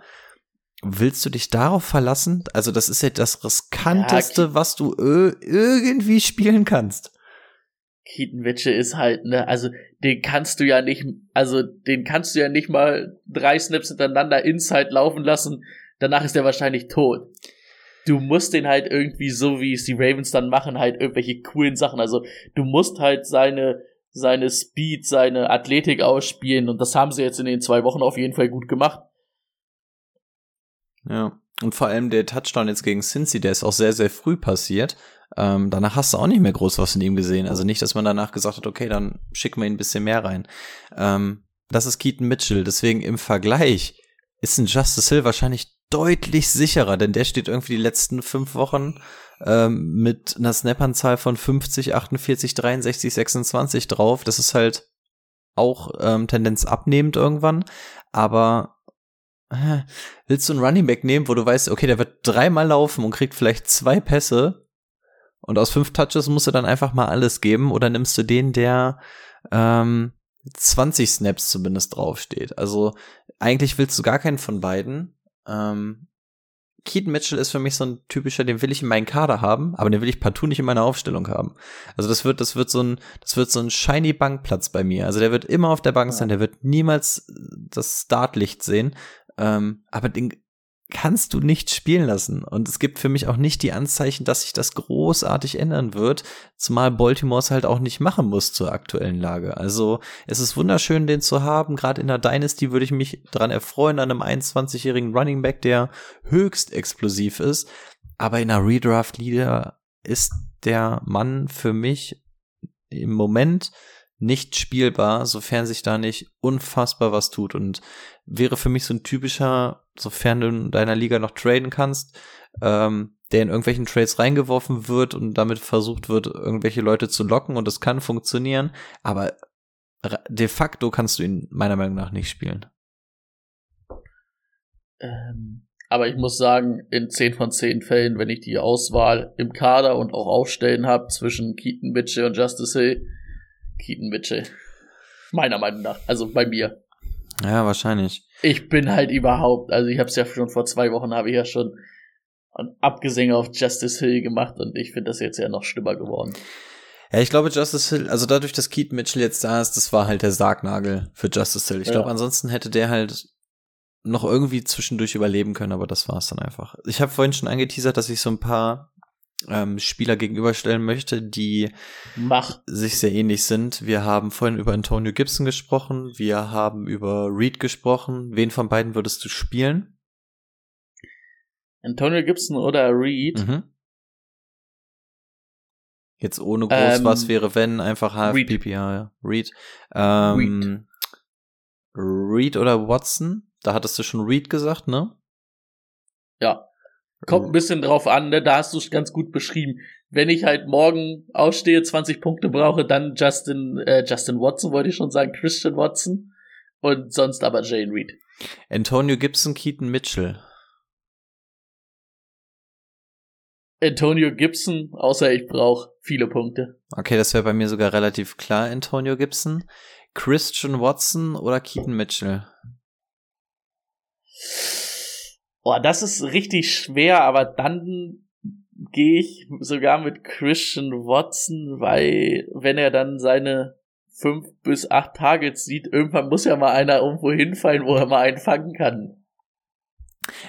Speaker 1: willst du dich darauf verlassen? Also das ist ja das riskanteste, ja, was du irgendwie spielen kannst.
Speaker 2: Keaton Witche ist halt, ne, also den kannst du ja nicht, also den kannst du ja nicht mal drei Snaps hintereinander inside laufen lassen, danach ist er wahrscheinlich tot. Du musst den halt irgendwie so, wie es die Ravens dann machen, halt irgendwelche coolen Sachen. Also du musst halt seine, seine Speed, seine Athletik ausspielen und das haben sie jetzt in den zwei Wochen auf jeden Fall gut gemacht.
Speaker 1: Ja. Und vor allem der Touchdown jetzt gegen Cincy, der ist auch sehr, sehr früh passiert. Ähm, danach hast du auch nicht mehr groß was von ihm gesehen. Also nicht, dass man danach gesagt hat, okay, dann schicken wir ihn ein bisschen mehr rein. Ähm, das ist Keaton Mitchell. Deswegen im Vergleich ist ein Justice Hill wahrscheinlich deutlich sicherer, denn der steht irgendwie die letzten fünf Wochen ähm, mit einer Snap-Anzahl von 50, 48, 63, 26 drauf. Das ist halt auch ähm, Tendenz abnehmend irgendwann. Aber willst du einen Running Back nehmen, wo du weißt, okay, der wird dreimal laufen und kriegt vielleicht zwei Pässe und aus fünf Touches musst du dann einfach mal alles geben oder nimmst du den, der ähm, 20 Snaps zumindest draufsteht. Also eigentlich willst du gar keinen von beiden. Ähm, Keaton Mitchell ist für mich so ein typischer, den will ich in meinen Kader haben, aber den will ich partout nicht in meiner Aufstellung haben. Also das wird, das wird so ein, das wird so ein shiny Bankplatz bei mir. Also der wird immer auf der Bank sein, der wird niemals das Startlicht sehen. Ähm, aber den kannst du nicht spielen lassen. Und es gibt für mich auch nicht die Anzeichen, dass sich das großartig ändern wird, zumal Baltimore es halt auch nicht machen muss zur aktuellen Lage. Also es ist wunderschön, den zu haben. Gerade in der Dynasty würde ich mich daran erfreuen, an einem 21-jährigen Running Back, der höchst explosiv ist. Aber in der Redraft-Liga ist der Mann für mich im Moment nicht spielbar, sofern sich da nicht unfassbar was tut und wäre für mich so ein typischer, sofern du in deiner Liga noch traden kannst, ähm, der in irgendwelchen Trades reingeworfen wird und damit versucht wird, irgendwelche Leute zu locken und das kann funktionieren, aber de facto kannst du ihn meiner Meinung nach nicht spielen.
Speaker 2: Ähm, aber ich muss sagen, in 10 von 10 Fällen, wenn ich die Auswahl im Kader und auch aufstellen habe zwischen Keaton Mitchell und Justice Hill, Keaton Mitchell. Meiner Meinung nach. Also bei mir.
Speaker 1: Ja, wahrscheinlich.
Speaker 2: Ich bin halt überhaupt, also ich habe es ja schon vor zwei Wochen, habe ich ja schon ein Abgesänge auf Justice Hill gemacht und ich finde das jetzt ja noch schlimmer geworden.
Speaker 1: Ja, ich glaube, Justice Hill, also dadurch, dass Keaton Mitchell jetzt da ist, das war halt der Sargnagel für Justice Hill. Ich ja. glaube, ansonsten hätte der halt noch irgendwie zwischendurch überleben können, aber das war es dann einfach. Ich habe vorhin schon angeteasert, dass ich so ein paar ähm, Spieler gegenüberstellen möchte, die
Speaker 2: Mach.
Speaker 1: sich sehr ähnlich sind. Wir haben vorhin über Antonio Gibson gesprochen, wir haben über Reed gesprochen. Wen von beiden würdest du spielen?
Speaker 2: Antonio Gibson oder Reed? Mhm.
Speaker 1: Jetzt ohne groß ähm, was wäre, wenn, einfach. PPR, ja. Reed. Ähm, Reed. Reed oder Watson? Da hattest du schon Reed gesagt, ne?
Speaker 2: Ja. Kommt ein bisschen drauf an, ne? da hast du es ganz gut beschrieben. Wenn ich halt morgen ausstehe, 20 Punkte brauche, dann Justin, äh, Justin Watson, wollte ich schon sagen, Christian Watson und sonst aber Jane Reed.
Speaker 1: Antonio Gibson, Keaton Mitchell.
Speaker 2: Antonio Gibson, außer ich brauche viele Punkte.
Speaker 1: Okay, das wäre bei mir sogar relativ klar, Antonio Gibson. Christian Watson oder Keaton Mitchell?
Speaker 2: Boah, das ist richtig schwer, aber dann gehe ich sogar mit Christian Watson, weil wenn er dann seine fünf bis acht Targets sieht, irgendwann muss ja mal einer irgendwo hinfallen, wo er mal einen fangen kann.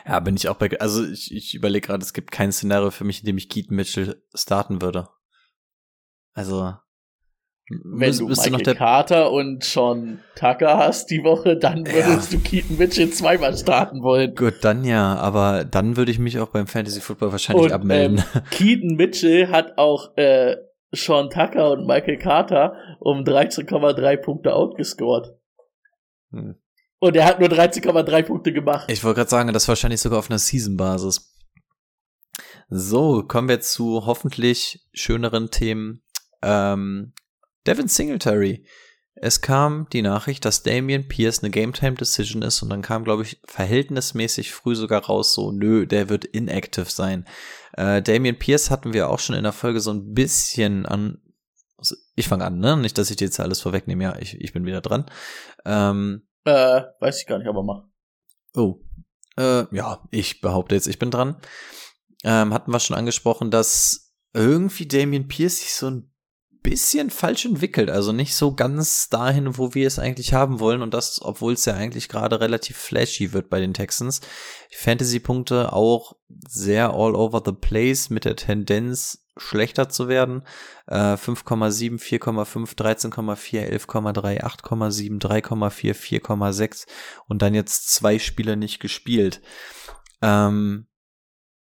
Speaker 1: Ja, bin ich auch bei, also ich, ich überlege gerade, es gibt kein Szenario für mich, in dem ich Keaton Mitchell starten würde. Also,
Speaker 2: wenn du Michael du Carter und Sean Tucker hast die Woche, dann würdest ja. du Keaton Mitchell zweimal starten wollen.
Speaker 1: Gut, dann ja, aber dann würde ich mich auch beim Fantasy Football wahrscheinlich und, abmelden.
Speaker 2: Ähm, Keaton Mitchell hat auch äh, Sean Tucker und Michael Carter um 13,3 Punkte outgescored. Hm. Und er hat nur 13,3 Punkte gemacht.
Speaker 1: Ich wollte gerade sagen, das wahrscheinlich sogar auf einer Season-Basis. So, kommen wir zu hoffentlich schöneren Themen Ähm, Devin Singletary. Es kam die Nachricht, dass Damian Pierce eine Game Time Decision ist und dann kam, glaube ich, verhältnismäßig früh sogar raus, so, nö, der wird inactive sein. Äh, Damian Pierce hatten wir auch schon in der Folge so ein bisschen an. Also ich fange an, ne? Nicht, dass ich dir jetzt alles vorwegnehme, ja, ich, ich bin wieder dran. Ähm,
Speaker 2: äh, weiß ich gar nicht, aber mach.
Speaker 1: Oh. Äh, ja, ich behaupte jetzt, ich bin dran. Ähm, hatten wir schon angesprochen, dass irgendwie Damien Pierce sich so ein bisschen falsch entwickelt, also nicht so ganz dahin, wo wir es eigentlich haben wollen und das, obwohl es ja eigentlich gerade relativ flashy wird bei den Texans. Fantasy-Punkte auch sehr all over the place mit der Tendenz schlechter zu werden. Äh, 5,7, 4,5, 13,4, 11,3, 8,7, 3,4, 4,6 und dann jetzt zwei Spiele nicht gespielt. Ähm,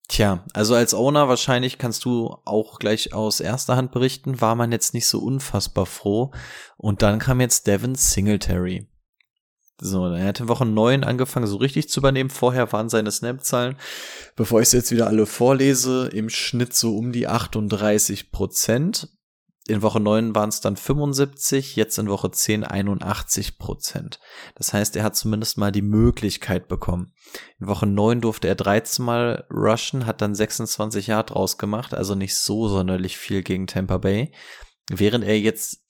Speaker 1: Tja, also als Owner wahrscheinlich kannst du auch gleich aus erster Hand berichten, war man jetzt nicht so unfassbar froh. Und dann kam jetzt Devin Singletary. So, er hat in Woche 9 angefangen, so richtig zu übernehmen. Vorher waren seine Snap-Zahlen, bevor ich es jetzt wieder alle vorlese, im Schnitt so um die 38 Prozent. In Woche 9 waren es dann 75, jetzt in Woche 10 81 Prozent. Das heißt, er hat zumindest mal die Möglichkeit bekommen. In Woche 9 durfte er 13 Mal rushen, hat dann 26 Yard draus gemacht, also nicht so sonderlich viel gegen Tampa Bay. Während er jetzt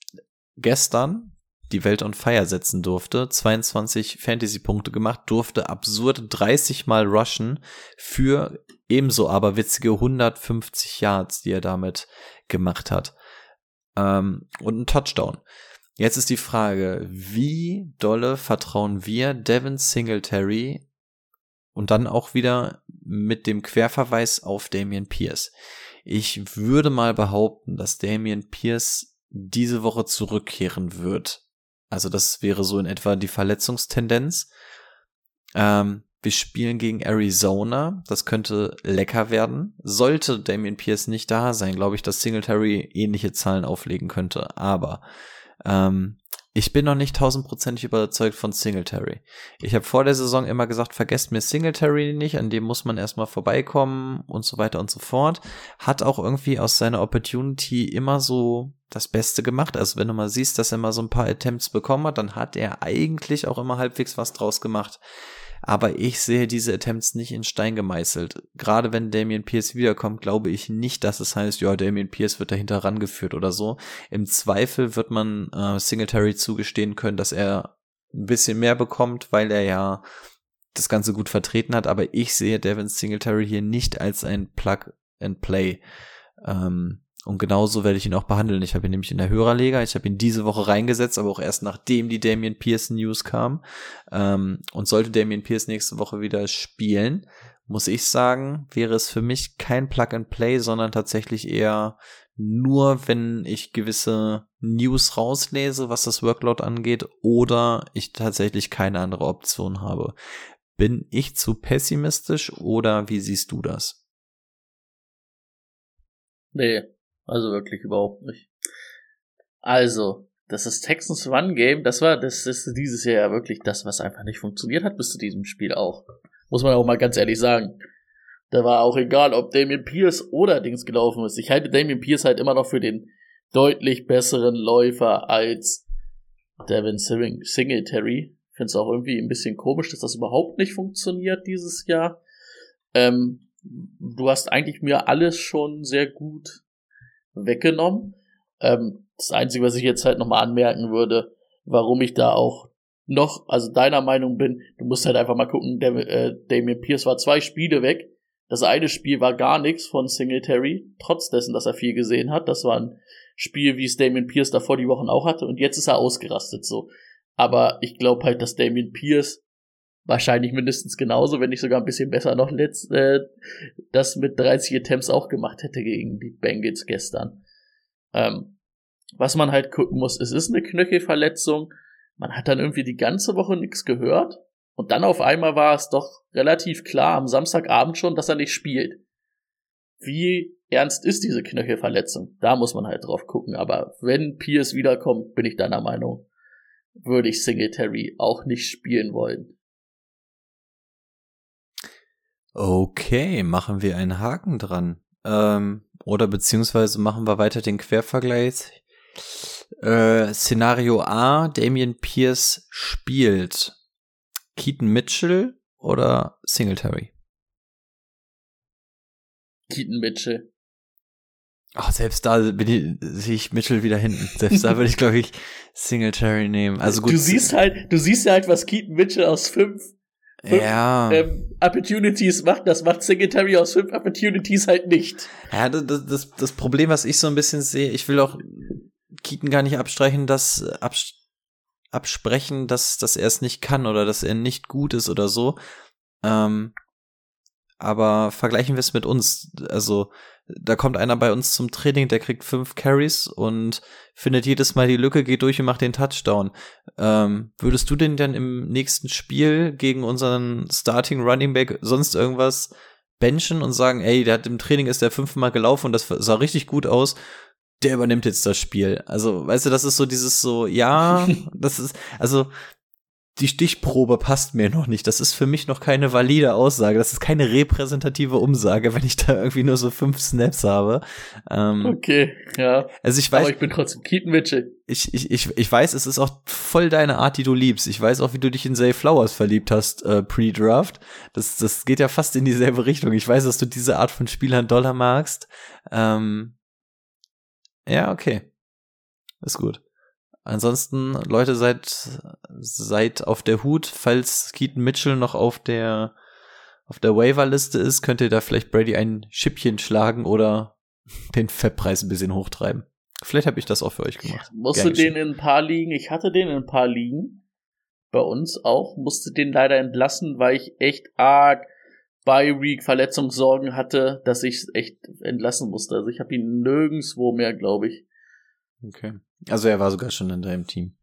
Speaker 1: gestern die Welt on Fire setzen durfte, 22 Fantasy-Punkte gemacht, durfte absurde 30 Mal rushen für ebenso aber witzige 150 Yards, die er damit gemacht hat ähm, und ein Touchdown. Jetzt ist die Frage, wie dolle vertrauen wir Devin Singletary und dann auch wieder mit dem Querverweis auf Damian Pierce. Ich würde mal behaupten, dass Damian Pierce diese Woche zurückkehren wird. Also das wäre so in etwa die Verletzungstendenz. Ähm, wir spielen gegen Arizona. Das könnte lecker werden. Sollte Damian Pierce nicht da sein, glaube ich, dass Singletary ähnliche Zahlen auflegen könnte. Aber ähm, ich bin noch nicht tausendprozentig überzeugt von Singletary. Ich habe vor der Saison immer gesagt, vergesst mir Singletary nicht, an dem muss man erstmal vorbeikommen und so weiter und so fort. Hat auch irgendwie aus seiner Opportunity immer so das Beste gemacht. Also wenn du mal siehst, dass er mal so ein paar Attempts bekommen hat, dann hat er eigentlich auch immer halbwegs was draus gemacht aber ich sehe diese Attempts nicht in Stein gemeißelt. Gerade wenn Damien Pierce wiederkommt, glaube ich nicht, dass es heißt, ja, Damien Pierce wird dahinter rangeführt oder so. Im Zweifel wird man äh, Singletary zugestehen können, dass er ein bisschen mehr bekommt, weil er ja das Ganze gut vertreten hat, aber ich sehe Devin Singletary hier nicht als ein Plug and Play. Ähm, und genauso werde ich ihn auch behandeln. Ich habe ihn nämlich in der Hörerliga, ich habe ihn diese Woche reingesetzt, aber auch erst nachdem die Damian Pierce News kam. Ähm, und sollte Damian Pierce nächste Woche wieder spielen, muss ich sagen, wäre es für mich kein Plug and Play, sondern tatsächlich eher nur, wenn ich gewisse News rauslese, was das Workload angeht, oder ich tatsächlich keine andere Option habe. Bin ich zu pessimistisch oder wie siehst du das?
Speaker 2: Nee, also wirklich überhaupt nicht. Also, das ist Texans Run Game, das war, das ist dieses Jahr ja wirklich das, was einfach nicht funktioniert hat bis zu diesem Spiel auch. Muss man auch mal ganz ehrlich sagen. Da war auch egal, ob Damien Pierce oder Dings gelaufen ist. Ich halte Damien Pierce halt immer noch für den deutlich besseren Läufer als Devin Singletary. Finde es auch irgendwie ein bisschen komisch, dass das überhaupt nicht funktioniert dieses Jahr. Ähm, du hast eigentlich mir alles schon sehr gut weggenommen. Ähm, das Einzige, was ich jetzt halt nochmal anmerken würde, warum ich da auch noch, also deiner Meinung bin, du musst halt einfach mal gucken, der, äh, Damien Pierce war zwei Spiele weg. Das eine Spiel war gar nichts von Singletary, trotz dessen, dass er viel gesehen hat. Das war ein Spiel, wie es Damien Pierce davor die Wochen auch hatte, und jetzt ist er ausgerastet so. Aber ich glaube halt, dass Damien Pierce wahrscheinlich mindestens genauso, wenn nicht sogar ein bisschen besser noch letzt, äh, das mit 30 Attempts auch gemacht hätte gegen die Bengals gestern. Ähm, was man halt gucken muss, es ist eine Knöchelverletzung. Man hat dann irgendwie die ganze Woche nichts gehört. Und dann auf einmal war es doch relativ klar am Samstagabend schon, dass er nicht spielt. Wie ernst ist diese Knöchelverletzung? Da muss man halt drauf gucken. Aber wenn Pierce wiederkommt, bin ich deiner Meinung, würde ich Singletary auch nicht spielen wollen.
Speaker 1: Okay, machen wir einen Haken dran. Ähm, Oder beziehungsweise machen wir weiter den Quervergleich. Äh, Szenario A, Damian Pierce spielt Keaton Mitchell oder Singletary?
Speaker 2: Keaton Mitchell.
Speaker 1: Ach, selbst da bin ich, sehe ich Mitchell wieder hinten. Selbst da würde ich, glaube ich, Singletary nehmen. Also gut.
Speaker 2: Du siehst halt, du siehst halt, was Keaton Mitchell aus fünf, fünf
Speaker 1: ja.
Speaker 2: ähm, Opportunities macht. Das macht Singletary aus fünf Opportunities halt nicht.
Speaker 1: Ja, das, das, das Problem, was ich so ein bisschen sehe, ich will auch Keaton gar nicht abstreichen, dass abs absprechen, dass, dass er es nicht kann oder dass er nicht gut ist oder so. Ähm, aber vergleichen wir es mit uns. Also, da kommt einer bei uns zum Training, der kriegt fünf Carries und findet jedes Mal die Lücke, geht durch und macht den Touchdown. Ähm, würdest du den dann im nächsten Spiel gegen unseren Starting Running Back sonst irgendwas benchen und sagen, ey, der hat im Training ist der fünfmal gelaufen und das sah richtig gut aus der übernimmt jetzt das Spiel. Also, weißt du, das ist so dieses so, ja, das ist, also, die Stichprobe passt mir noch nicht. Das ist für mich noch keine valide Aussage. Das ist keine repräsentative Umsage, wenn ich da irgendwie nur so fünf Snaps habe. Ähm,
Speaker 2: okay, ja.
Speaker 1: Also ich weiß.
Speaker 2: Aber ich bin trotzdem Keaton Mitchell.
Speaker 1: Ich, ich, ich, ich weiß, es ist auch voll deine Art, die du liebst. Ich weiß auch, wie du dich in Zay Flowers verliebt hast, äh, pre-Draft. Das, das geht ja fast in dieselbe Richtung. Ich weiß, dass du diese Art von Spielern Dollar magst. Ähm, ja, okay. Ist gut. Ansonsten, Leute, seid, seid auf der Hut. Falls Keaton Mitchell noch auf der, auf der Waiver-Liste ist, könnt ihr da vielleicht Brady ein Schippchen schlagen oder den Fettpreis ein bisschen hochtreiben. Vielleicht habe ich das auch für euch gemacht.
Speaker 2: Musste den in ein paar Ligen, ich hatte den in ein paar Ligen, bei uns auch, musste den leider entlassen, weil ich echt arg bei Week Verletzungssorgen hatte, dass ich es echt entlassen musste. Also ich habe ihn nirgendswo mehr, glaube ich.
Speaker 1: Okay. Also er war sogar schon in deinem Team.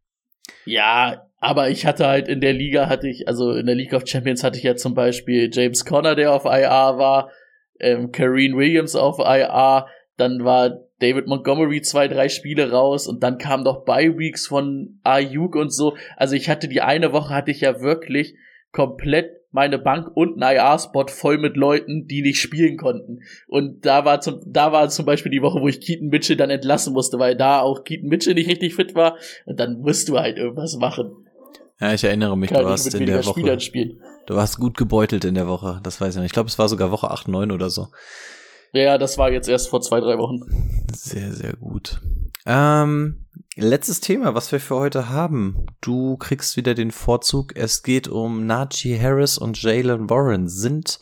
Speaker 2: Ja, aber ich hatte halt in der Liga hatte ich, also in der League of Champions hatte ich ja zum Beispiel James Conner, der auf IR war, ähm, Kareen Williams auf IR, dann war David Montgomery zwei, drei Spiele raus und dann kamen doch Bye Weeks von Ayuk und so. Also ich hatte die eine Woche hatte ich ja wirklich komplett meine Bank und ein IR-Spot voll mit Leuten, die nicht spielen konnten. Und da war zum, da war zum Beispiel die Woche, wo ich Keaton Mitchell dann entlassen musste, weil da auch Keaton Mitchell nicht richtig fit war. Und dann musst du halt irgendwas machen.
Speaker 1: Ja, ich erinnere mich, Kann du warst in der Woche. Du warst gut gebeutelt in der Woche, das weiß ich nicht. Ich glaube, es war sogar Woche 8, 9 oder so.
Speaker 2: Ja, das war jetzt erst vor zwei, drei Wochen.
Speaker 1: Sehr, sehr gut. Ähm, letztes Thema, was wir für heute haben. Du kriegst wieder den Vorzug. Es geht um Najee Harris und Jalen Warren. Sind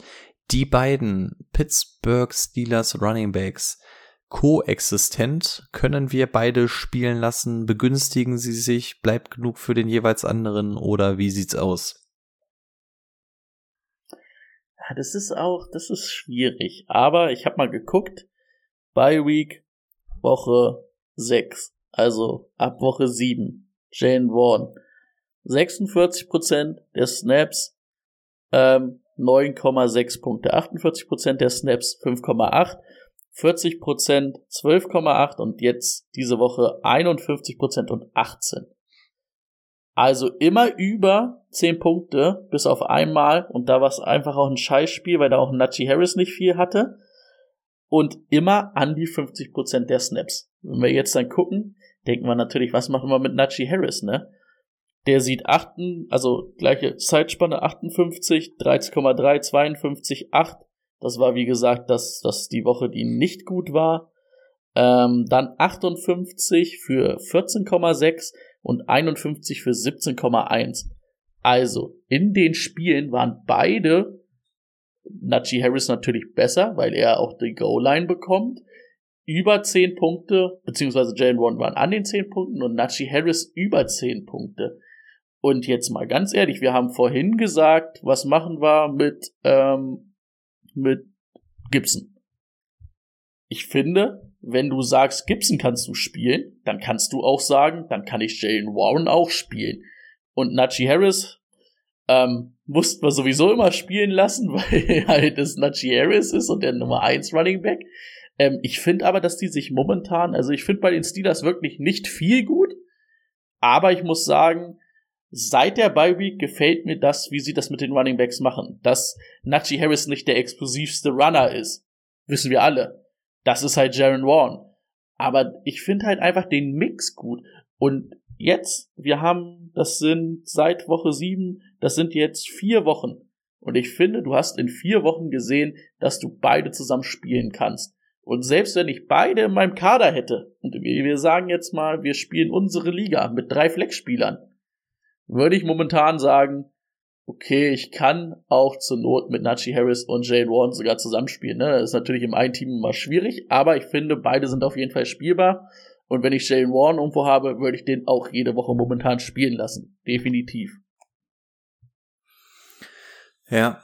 Speaker 1: die beiden Pittsburgh Steelers Running Backs koexistent? Können wir beide spielen lassen? Begünstigen sie sich? Bleibt genug für den jeweils anderen? Oder wie sieht's aus?
Speaker 2: Ja, das ist auch, das ist schwierig. Aber ich habe mal geguckt. Bye Week, Woche 6. Also ab Woche 7. Jane Warren. 46% der Snaps ähm, 9,6 Punkte. 48% der Snaps 5,8. 40% 12,8 und jetzt diese Woche 51% und 18. Also immer über 10 Punkte, bis auf einmal, und da war es einfach auch ein Scheißspiel, weil da auch Nachi Harris nicht viel hatte. Und immer an die 50% der Snaps. Wenn wir jetzt dann gucken, denken wir natürlich, was machen wir mit Najee Harris, ne? Der sieht 8, also gleiche Zeitspanne 58, 13,3, 52, 8. Das war wie gesagt, das, das die Woche, die nicht gut war. Ähm, dann 58 für 14,6 und 51 für 17,1. Also in den Spielen waren beide Najee Harris natürlich besser, weil er auch die Goal-Line bekommt über 10 Punkte, beziehungsweise Jalen Warren waren an den 10 Punkten und Najee Harris über 10 Punkte. Und jetzt mal ganz ehrlich, wir haben vorhin gesagt, was machen wir mit, ähm, mit Gibson? Ich finde, wenn du sagst, Gibson kannst du spielen, dann kannst du auch sagen, dann kann ich Jalen Warren auch spielen. Und Najee Harris ähm, mussten wir sowieso immer spielen lassen, weil halt das Najee Harris ist und der Nummer 1 Running Back. Ähm, ich finde aber, dass die sich momentan, also ich finde bei den Steelers wirklich nicht viel gut, aber ich muss sagen, seit der Bye Week gefällt mir das, wie sie das mit den Running Backs machen. Dass Najee Harris nicht der explosivste Runner ist, wissen wir alle. das ist halt Jaron Warren. Aber ich finde halt einfach den Mix gut. Und jetzt, wir haben, das sind seit Woche sieben, das sind jetzt vier Wochen. Und ich finde, du hast in vier Wochen gesehen, dass du beide zusammen spielen kannst. Und selbst wenn ich beide in meinem Kader hätte, und wir sagen jetzt mal, wir spielen unsere Liga mit drei Flexspielern, würde ich momentan sagen, okay, ich kann auch zur Not mit Najee Harris und Jane Warren sogar zusammenspielen. Ne? Das ist natürlich im einen Team immer schwierig, aber ich finde, beide sind auf jeden Fall spielbar. Und wenn ich Jalen Warren irgendwo habe, würde ich den auch jede Woche momentan spielen lassen. Definitiv.
Speaker 1: Ja,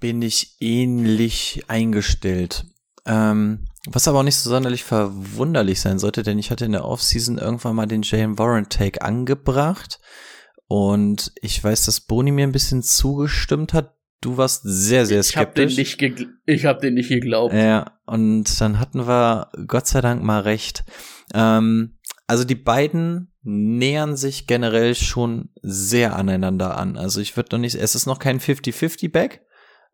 Speaker 1: bin ich ähnlich eingestellt. Ähm, was aber auch nicht so sonderlich verwunderlich sein sollte, denn ich hatte in der Offseason irgendwann mal den Jalen Warren Take angebracht und ich weiß, dass Boni mir ein bisschen zugestimmt hat. Du warst sehr, sehr skeptisch.
Speaker 2: Ich habe den, nicht ich hab den nicht geglaubt.
Speaker 1: Ja, und dann hatten wir Gott sei Dank mal recht. Ähm, also die beiden nähern sich generell schon sehr aneinander an. Also ich würde noch nicht, es ist noch kein 50-50-Back.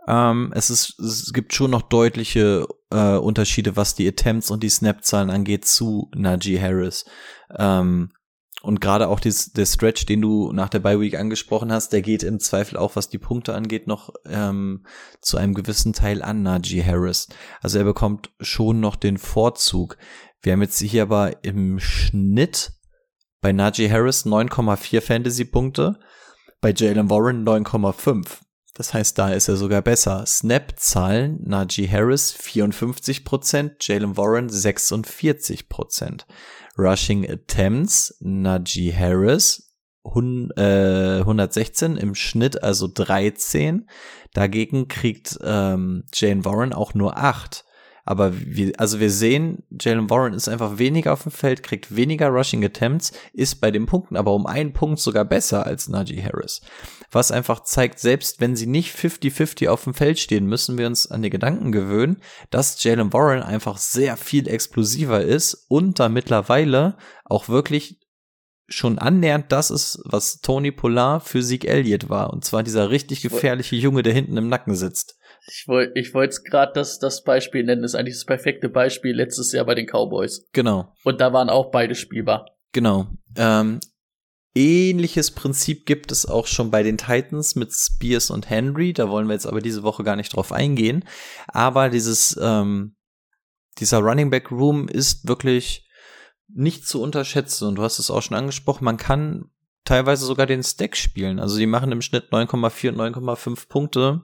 Speaker 1: Ähm, es, ist, es gibt schon noch deutliche äh, Unterschiede, was die Attempts und die Snap-Zahlen angeht zu Najee Harris. Ähm, und gerade auch dies, der Stretch, den du nach der Bye Week angesprochen hast, der geht im Zweifel auch, was die Punkte angeht, noch ähm, zu einem gewissen Teil an Najee Harris. Also er bekommt schon noch den Vorzug. Wir haben jetzt hier aber im Schnitt bei Najee Harris 9,4 Fantasy-Punkte, bei Jalen Warren 9,5. Das heißt, da ist er sogar besser. Snap-Zahlen, Najee Harris 54%, Jalen Warren 46%. Rushing Attempts, Najee Harris 116 äh, im Schnitt, also 13. Dagegen kriegt ähm, Jalen Warren auch nur 8. Aber wir, also wir sehen, Jalen Warren ist einfach weniger auf dem Feld, kriegt weniger Rushing Attempts, ist bei den Punkten aber um einen Punkt sogar besser als Najee Harris. Was einfach zeigt, selbst wenn sie nicht 50-50 auf dem Feld stehen, müssen wir uns an die Gedanken gewöhnen, dass Jalen Warren einfach sehr viel explosiver ist und da mittlerweile auch wirklich schon annähernd das ist, was Tony Pollard für Sieg Elliott war. Und zwar dieser richtig gefährliche Junge, der hinten im Nacken sitzt.
Speaker 2: Ich wollte ich wollte gerade das, das Beispiel nennen, das ist eigentlich das perfekte Beispiel letztes Jahr bei den Cowboys.
Speaker 1: Genau.
Speaker 2: Und da waren auch beide spielbar.
Speaker 1: Genau. Ähm, ähnliches Prinzip gibt es auch schon bei den Titans mit Spears und Henry. Da wollen wir jetzt aber diese Woche gar nicht drauf eingehen. Aber dieses, ähm, dieser Running Back Room ist wirklich nicht zu unterschätzen. Und du hast es auch schon angesprochen, man kann teilweise sogar den Stack spielen. Also die machen im Schnitt 9,4 und 9,5 Punkte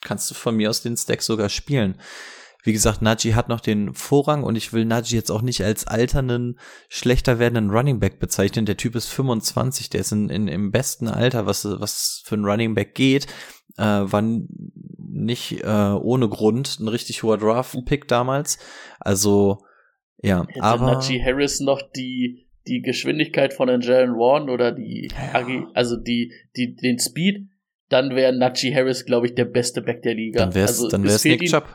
Speaker 1: kannst du von mir aus den Stack sogar spielen. Wie gesagt, Najee hat noch den Vorrang und ich will Najee jetzt auch nicht als alternden, schlechter werdenden Running Back bezeichnen. Der Typ ist 25, der ist in, in, im besten Alter, was, was für ein Running Back geht. Äh, war nicht äh, ohne Grund ein richtig hoher Draft-Pick damals. Also, ja,
Speaker 2: Hätte
Speaker 1: aber.
Speaker 2: Najee Harris noch die, die Geschwindigkeit von den Jalen Warren oder die, ja. also die, die, den Speed, dann wäre Najee Harris, glaube ich, der beste Back der Liga.
Speaker 1: Dann wäre
Speaker 2: also,
Speaker 1: dann wär's Nick Chubb.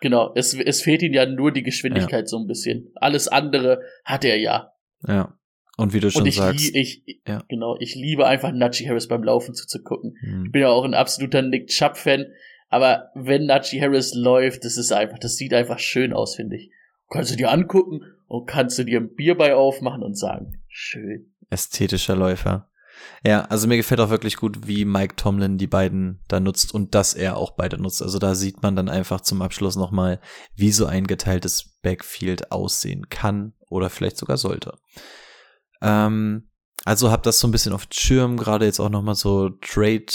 Speaker 2: Genau, es, es fehlt ihm ja nur die Geschwindigkeit ja. so ein bisschen. Alles andere hat er ja.
Speaker 1: Ja. Und wie du schon
Speaker 2: Und ich
Speaker 1: sagst.
Speaker 2: ich, ja. Genau, ich liebe einfach Najee Harris beim Laufen zuzugucken. Mhm. Ich bin ja auch ein absoluter Nick Chubb-Fan, aber wenn Najee Harris läuft, das ist einfach, das sieht einfach schön aus, finde ich. Kannst du dir angucken und kannst du dir ein Bier bei aufmachen und sagen, schön.
Speaker 1: Ästhetischer Läufer. Ja, also mir gefällt auch wirklich gut, wie Mike Tomlin die beiden da nutzt und dass er auch beide nutzt. Also da sieht man dann einfach zum Abschluss nochmal, wie so ein geteiltes Backfield aussehen kann oder vielleicht sogar sollte. Ähm, also hab das so ein bisschen auf Schirm, gerade jetzt auch nochmal so Trade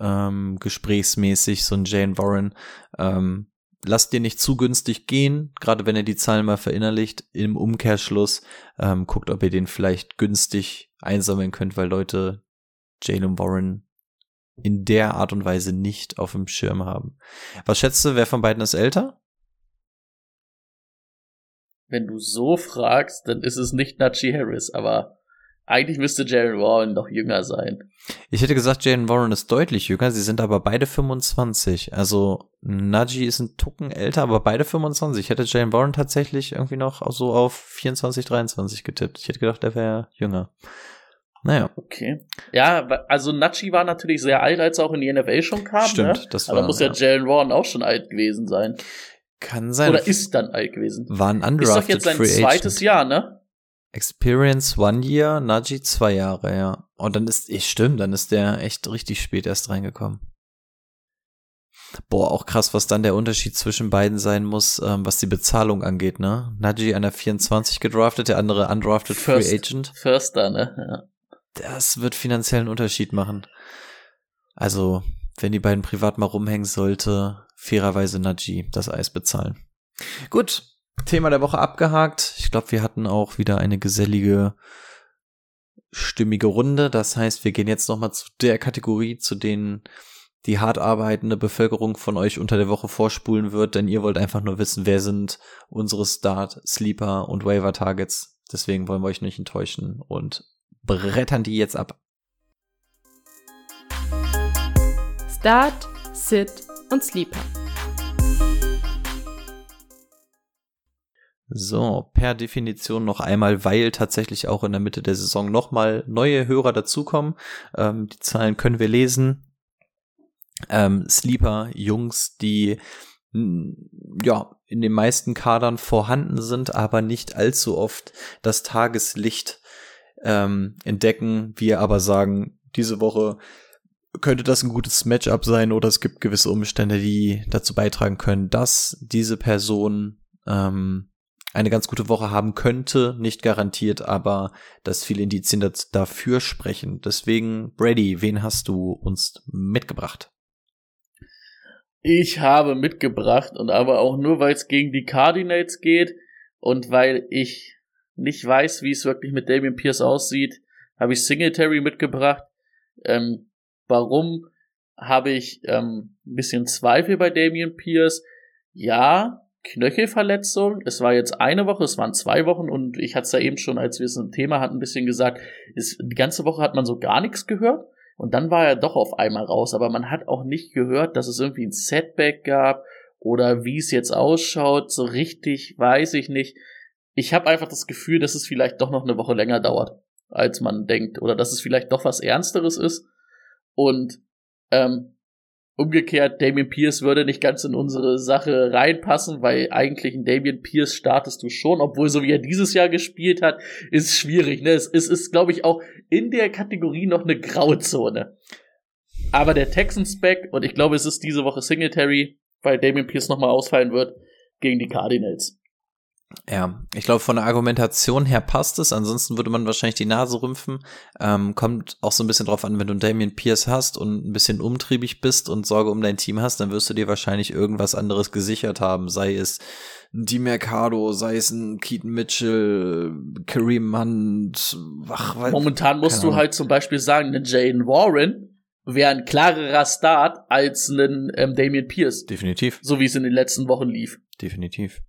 Speaker 1: ähm, gesprächsmäßig, so ein Jane Warren. Ähm, lasst dir nicht zu günstig gehen, gerade wenn ihr die Zahlen mal verinnerlicht. Im Umkehrschluss ähm, guckt, ob ihr den vielleicht günstig einsammeln könnt, weil Leute Jalen Warren in der Art und Weise nicht auf dem Schirm haben. Was schätzt du, wer von beiden ist älter?
Speaker 2: Wenn du so fragst, dann ist es nicht Najee Harris, aber eigentlich müsste Jalen Warren noch jünger sein.
Speaker 1: Ich hätte gesagt, Jalen Warren ist deutlich jünger. Sie sind aber beide 25. Also Najee ist ein Tucken älter, aber beide 25. Ich hätte Jalen Warren tatsächlich irgendwie noch so auf 24, 23 getippt. Ich hätte gedacht, er wäre jünger. Naja.
Speaker 2: Okay. Ja, also Najee war natürlich sehr alt, als er auch in die NFL schon kam.
Speaker 1: Stimmt,
Speaker 2: ne?
Speaker 1: das
Speaker 2: war. Aber muss ja, ja Jalen Warren auch schon alt gewesen sein.
Speaker 1: Kann sein.
Speaker 2: Oder ist dann alt gewesen.
Speaker 1: War ein
Speaker 2: Ist
Speaker 1: undrafted
Speaker 2: doch jetzt sein
Speaker 1: Free
Speaker 2: zweites
Speaker 1: Agent.
Speaker 2: Jahr, ne?
Speaker 1: Experience one year, Najee zwei Jahre, ja. Und dann ist, ich stimmt, dann ist der echt richtig spät erst reingekommen. Boah, auch krass, was dann der Unterschied zwischen beiden sein muss, ähm, was die Bezahlung angeht, ne? Najee an der 24 gedraftet, der andere undrafted
Speaker 2: First.
Speaker 1: Free Agent.
Speaker 2: Förster, ne? Ja.
Speaker 1: Das wird finanziellen Unterschied machen. Also, wenn die beiden privat mal rumhängen sollte, fairerweise Najee das Eis bezahlen. Gut, Thema der Woche abgehakt. Ich glaube, wir hatten auch wieder eine gesellige, stimmige Runde. Das heißt, wir gehen jetzt nochmal zu der Kategorie, zu denen die hart arbeitende Bevölkerung von euch unter der Woche vorspulen wird, denn ihr wollt einfach nur wissen, wer sind unsere Start, Sleeper und Waiver Targets. Deswegen wollen wir euch nicht enttäuschen und brettern die jetzt ab.
Speaker 4: Start, Sit und Sleeper.
Speaker 1: So, per Definition noch einmal, weil tatsächlich auch in der Mitte der Saison nochmal neue Hörer dazukommen. Ähm, die Zahlen können wir lesen. Ähm, Sleeper, Jungs, die mh, ja in den meisten Kadern vorhanden sind, aber nicht allzu oft das Tageslicht ähm, entdecken. Wir aber sagen, diese Woche könnte das ein gutes Matchup sein oder es gibt gewisse Umstände, die dazu beitragen können, dass diese Person ähm, eine ganz gute Woche haben könnte, nicht garantiert, aber dass viele Indizien dafür sprechen. Deswegen, Brady, wen hast du uns mitgebracht?
Speaker 2: Ich habe mitgebracht und aber auch nur, weil es gegen die Cardinals geht und weil ich nicht weiß, wie es wirklich mit Damian Pierce aussieht, habe ich Singletary mitgebracht. Ähm, warum habe ich ähm, ein bisschen Zweifel bei Damian Pierce? Ja, Knöchelverletzung. Es war jetzt eine Woche, es waren zwei Wochen und ich hatte es ja eben schon, als wir es ein Thema hatten, ein bisschen gesagt, ist, die ganze Woche hat man so gar nichts gehört. Und dann war er doch auf einmal raus, aber man hat auch nicht gehört, dass es irgendwie ein Setback gab oder wie es jetzt ausschaut. So richtig weiß ich nicht. Ich habe einfach das Gefühl, dass es vielleicht doch noch eine Woche länger dauert, als man denkt. Oder dass es vielleicht doch was Ernsteres ist. Und ähm, umgekehrt, Damien Pierce würde nicht ganz in unsere Sache reinpassen, weil eigentlich ein Damien Pierce startest du schon, obwohl so wie er dieses Jahr gespielt hat, ist schwierig. Ne? Es, es ist, glaube ich, auch in der Kategorie noch eine Grauzone. Aber der Texans back, und ich glaube, es ist diese Woche Singletary, weil Damien Pierce nochmal ausfallen wird, gegen die Cardinals.
Speaker 1: Ja, ich glaube, von der Argumentation her passt es. Ansonsten würde man wahrscheinlich die Nase rümpfen. Ähm, kommt auch so ein bisschen drauf an, wenn du einen Damien Pierce hast und ein bisschen umtriebig bist und Sorge um dein Team hast, dann wirst du dir wahrscheinlich irgendwas anderes gesichert haben. Sei es ein Di Mercado, sei es ein Keaton Mitchell, Kareem Hunt. Ach, weil,
Speaker 2: Momentan musst du halt zum Beispiel sagen, ein Jaden Warren wäre ein klarerer Start als ein ähm, Damien Pierce.
Speaker 1: Definitiv,
Speaker 2: So wie es in den letzten Wochen lief.
Speaker 1: definitiv.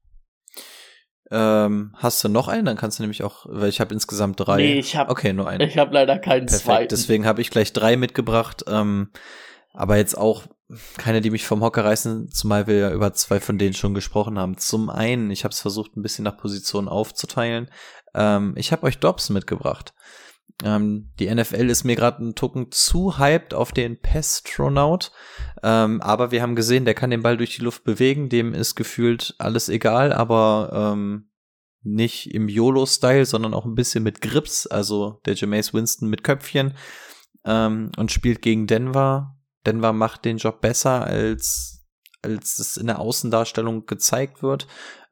Speaker 1: Ähm, hast du noch einen? Dann kannst du nämlich auch, weil ich habe insgesamt drei.
Speaker 2: Nee, ich hab-
Speaker 1: Okay, nur einen.
Speaker 2: Ich habe leider keinen
Speaker 1: Perfekt,
Speaker 2: zweiten.
Speaker 1: deswegen habe ich gleich drei mitgebracht, ähm, aber jetzt auch keine, die mich vom Hocker reißen, zumal wir ja über zwei von denen schon gesprochen haben. Zum einen, ich habe es versucht, ein bisschen nach Positionen aufzuteilen. Ähm, ich habe euch Dobbs mitgebracht. Ähm, die NFL ist mir gerade ein Tucken zu hyped auf den Pestronaut, ähm, aber wir haben gesehen, der kann den Ball durch die Luft bewegen, dem ist gefühlt alles egal, aber ähm, nicht im YOLO-Style, sondern auch ein bisschen mit Grips, also der Jameis Winston mit Köpfchen ähm, und spielt gegen Denver. Denver macht den Job besser, als, als es in der Außendarstellung gezeigt wird.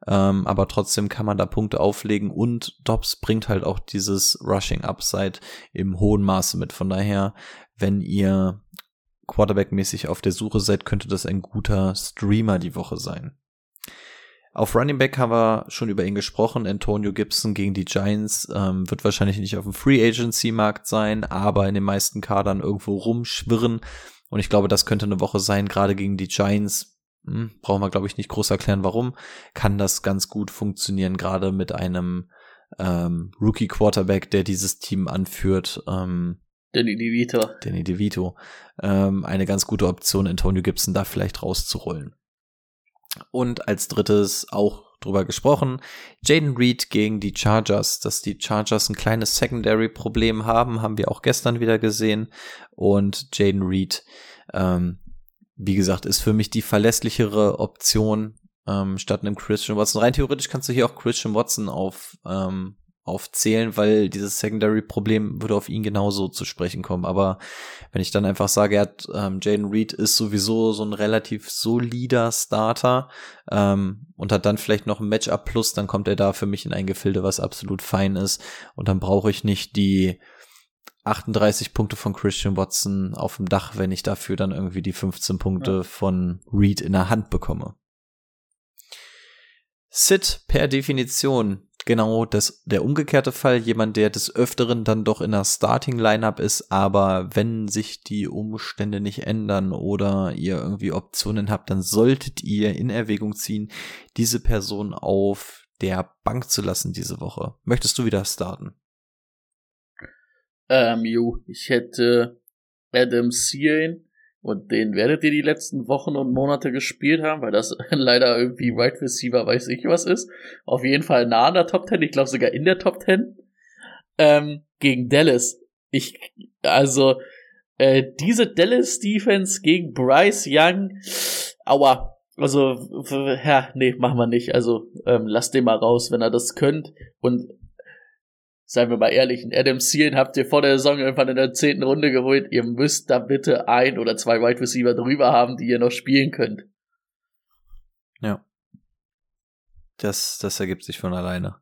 Speaker 1: Ähm, aber trotzdem kann man da Punkte auflegen und Dobbs bringt halt auch dieses Rushing Upside im hohen Maße mit. Von daher, wenn ihr Quarterback-mäßig auf der Suche seid, könnte das ein guter Streamer die Woche sein. Auf Running Back haben wir schon über ihn gesprochen. Antonio Gibson gegen die Giants ähm, wird wahrscheinlich nicht auf dem Free Agency Markt sein, aber in den meisten Kadern irgendwo rumschwirren. Und ich glaube, das könnte eine Woche sein, gerade gegen die Giants. Hm, brauchen wir, glaube ich, nicht groß erklären, warum. Kann das ganz gut funktionieren, gerade mit einem ähm, Rookie Quarterback, der dieses Team anführt. Ähm,
Speaker 2: Danny DeVito.
Speaker 1: Danny DeVito, ähm, eine ganz gute Option, Antonio Gibson da vielleicht rauszurollen. Und als drittes auch drüber gesprochen, Jaden Reed gegen die Chargers. Dass die Chargers ein kleines Secondary-Problem haben, haben wir auch gestern wieder gesehen. Und Jaden Reed, ähm, wie gesagt, ist für mich die verlässlichere Option. ähm, statt einem Christian Watson. Rein theoretisch kannst du hier auch Christian Watson auf ähm, aufzählen, weil dieses Secondary-Problem würde auf ihn genauso zu sprechen kommen. Aber wenn ich dann einfach sage, er hat, ähm, Jaden Reed ist sowieso so ein relativ solider Starter ähm, und hat dann vielleicht noch ein Matchup plus, dann kommt er da für mich in ein Gefilde, was absolut fein ist. Und dann brauche ich nicht die 38 Punkte von Christian Watson auf dem Dach, wenn ich dafür dann irgendwie die 15 Punkte ja. von Reed in der Hand bekomme. Sit per Definition genau das, der umgekehrte Fall. Jemand, der des Öfteren dann doch in der Starting Lineup ist, aber wenn sich die Umstände nicht ändern oder ihr irgendwie Optionen habt, dann solltet ihr in Erwägung ziehen, diese Person auf der Bank zu lassen diese Woche. Möchtest du wieder starten?
Speaker 2: Ähm, jo, ich hätte Adam Searing und den werdet ihr die letzten Wochen und Monate gespielt haben, weil das leider irgendwie Wide right Receiver weiß ich was ist. Auf jeden Fall nah an der Top 10, ich glaube sogar in der Top 10. Ähm, gegen Dallas. Ich, also, äh, diese Dallas Defense gegen Bryce Young, aua, also, ja, nee, machen wir nicht. Also, ähm, lasst den mal raus, wenn er das könnt. Und seien wir mal ehrlich, Adam Sealen habt ihr vor der Saison irgendwann in der zehnten Runde geholt. Ihr müsst da bitte ein oder zwei Wide Receiver drüber haben, die ihr noch spielen könnt.
Speaker 1: Ja. Das, das ergibt sich von alleine.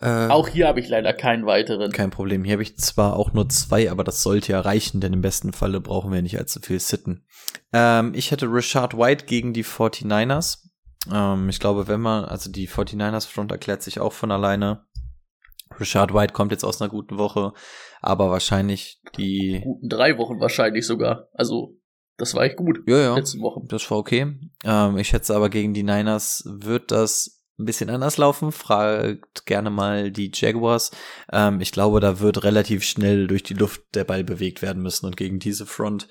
Speaker 2: Äh, auch hier habe ich leider keinen weiteren.
Speaker 1: Kein Problem. Hier habe ich zwar auch nur zwei, aber das sollte ja reichen, denn im besten Falle brauchen wir nicht allzu viel sitten. Ähm, ich hätte Richard White gegen die 49ers. Ähm, ich glaube, wenn man, also die 49ers Front erklärt sich auch von alleine. Richard White kommt jetzt aus einer guten Woche, aber wahrscheinlich die.
Speaker 2: Guten drei Wochen wahrscheinlich sogar. Also, das war echt gut.
Speaker 1: Ja, ja.
Speaker 2: Letzte Woche.
Speaker 1: Das war okay. Ähm, ich schätze aber gegen die Niners wird das ein bisschen anders laufen. Fragt gerne mal die Jaguars. Ähm, ich glaube, da wird relativ schnell durch die Luft der Ball bewegt werden müssen und gegen diese Front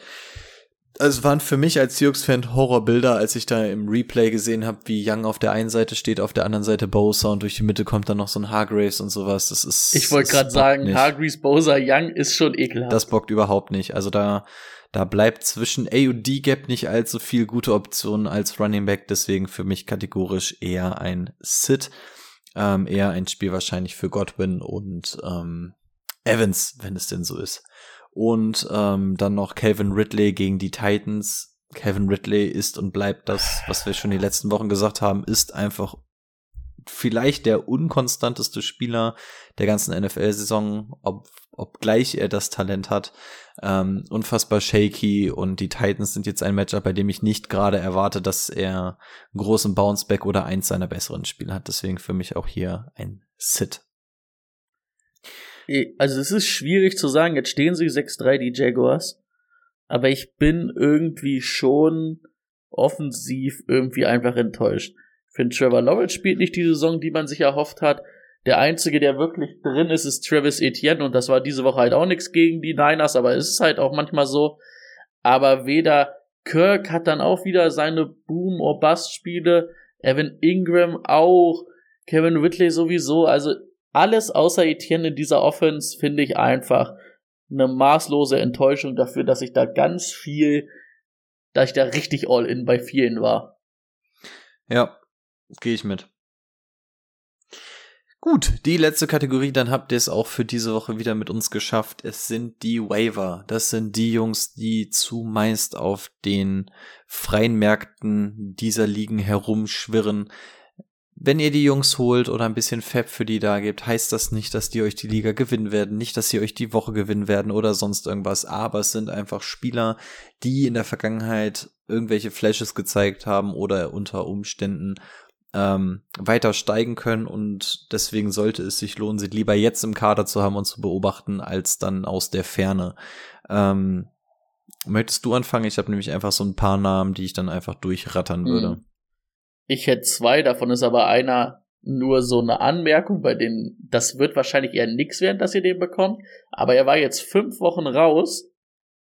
Speaker 1: also es waren für mich als Seahawks-Fan Horrorbilder, als ich da im Replay gesehen habe, wie Young auf der einen Seite steht, auf der anderen Seite Bosa und durch die Mitte kommt dann noch so ein Hargraves und sowas. Das ist.
Speaker 2: Ich wollte gerade sagen, nicht. Hargraves, Bosa, Young ist schon ekelhaft.
Speaker 1: Das bockt überhaupt nicht. Also da, da bleibt zwischen A und D Gap nicht allzu viel gute Optionen als Running Back. Deswegen für mich kategorisch eher ein Sit. Ähm, eher ein Spiel wahrscheinlich für Godwin und ähm, Evans, wenn es denn so ist. Und ähm, dann noch Calvin Ridley gegen die Titans. Calvin Ridley ist und bleibt das, was wir schon die letzten Wochen gesagt haben, ist einfach vielleicht der unkonstanteste Spieler der ganzen NFL-Saison, ob, obgleich er das Talent hat. Ähm, unfassbar shaky und die Titans sind jetzt ein Matchup, bei dem ich nicht gerade erwarte, dass er einen großen Bounceback oder eins seiner besseren Spiele hat. Deswegen für mich auch hier ein Sit.
Speaker 2: Also es ist schwierig zu sagen, jetzt stehen sie 6-3, die Jaguars. Aber ich bin irgendwie schon offensiv irgendwie einfach enttäuscht. Ich finde, Trevor Lawrence spielt nicht die Saison, die man sich erhofft hat. Der einzige, der wirklich drin ist, ist Travis Etienne und das war diese Woche halt auch nichts gegen die Niners, aber es ist halt auch manchmal so. Aber weder Kirk hat dann auch wieder seine Boom- or Bust-Spiele, Evan Ingram auch, Kevin Whitley sowieso. Also alles außer Etienne in dieser Offense finde ich einfach eine maßlose Enttäuschung dafür, dass ich da ganz viel, dass ich da richtig all in bei vielen war.
Speaker 1: Ja, gehe ich mit. Gut, die letzte Kategorie, dann habt ihr es auch für diese Woche wieder mit uns geschafft. Es sind die Waiver. Das sind die Jungs, die zumeist auf den freien Märkten dieser Ligen herumschwirren wenn ihr die Jungs holt oder ein bisschen Fab für die da gebt, heißt das nicht, dass die euch die Liga gewinnen werden, nicht, dass sie euch die Woche gewinnen werden oder sonst irgendwas, aber es sind einfach Spieler, die in der Vergangenheit irgendwelche Flashes gezeigt haben oder unter Umständen ähm, weiter steigen können und deswegen sollte es sich lohnen, sie lieber jetzt im Kader zu haben und zu beobachten, als dann aus der Ferne. Ähm, möchtest du anfangen? Ich habe nämlich einfach so ein paar Namen, die ich dann einfach durchrattern würde. Mhm.
Speaker 2: Ich hätte zwei, davon ist aber einer nur so eine Anmerkung, bei denen das wird wahrscheinlich eher nix werden, dass ihr den bekommt. Aber er war jetzt fünf Wochen raus,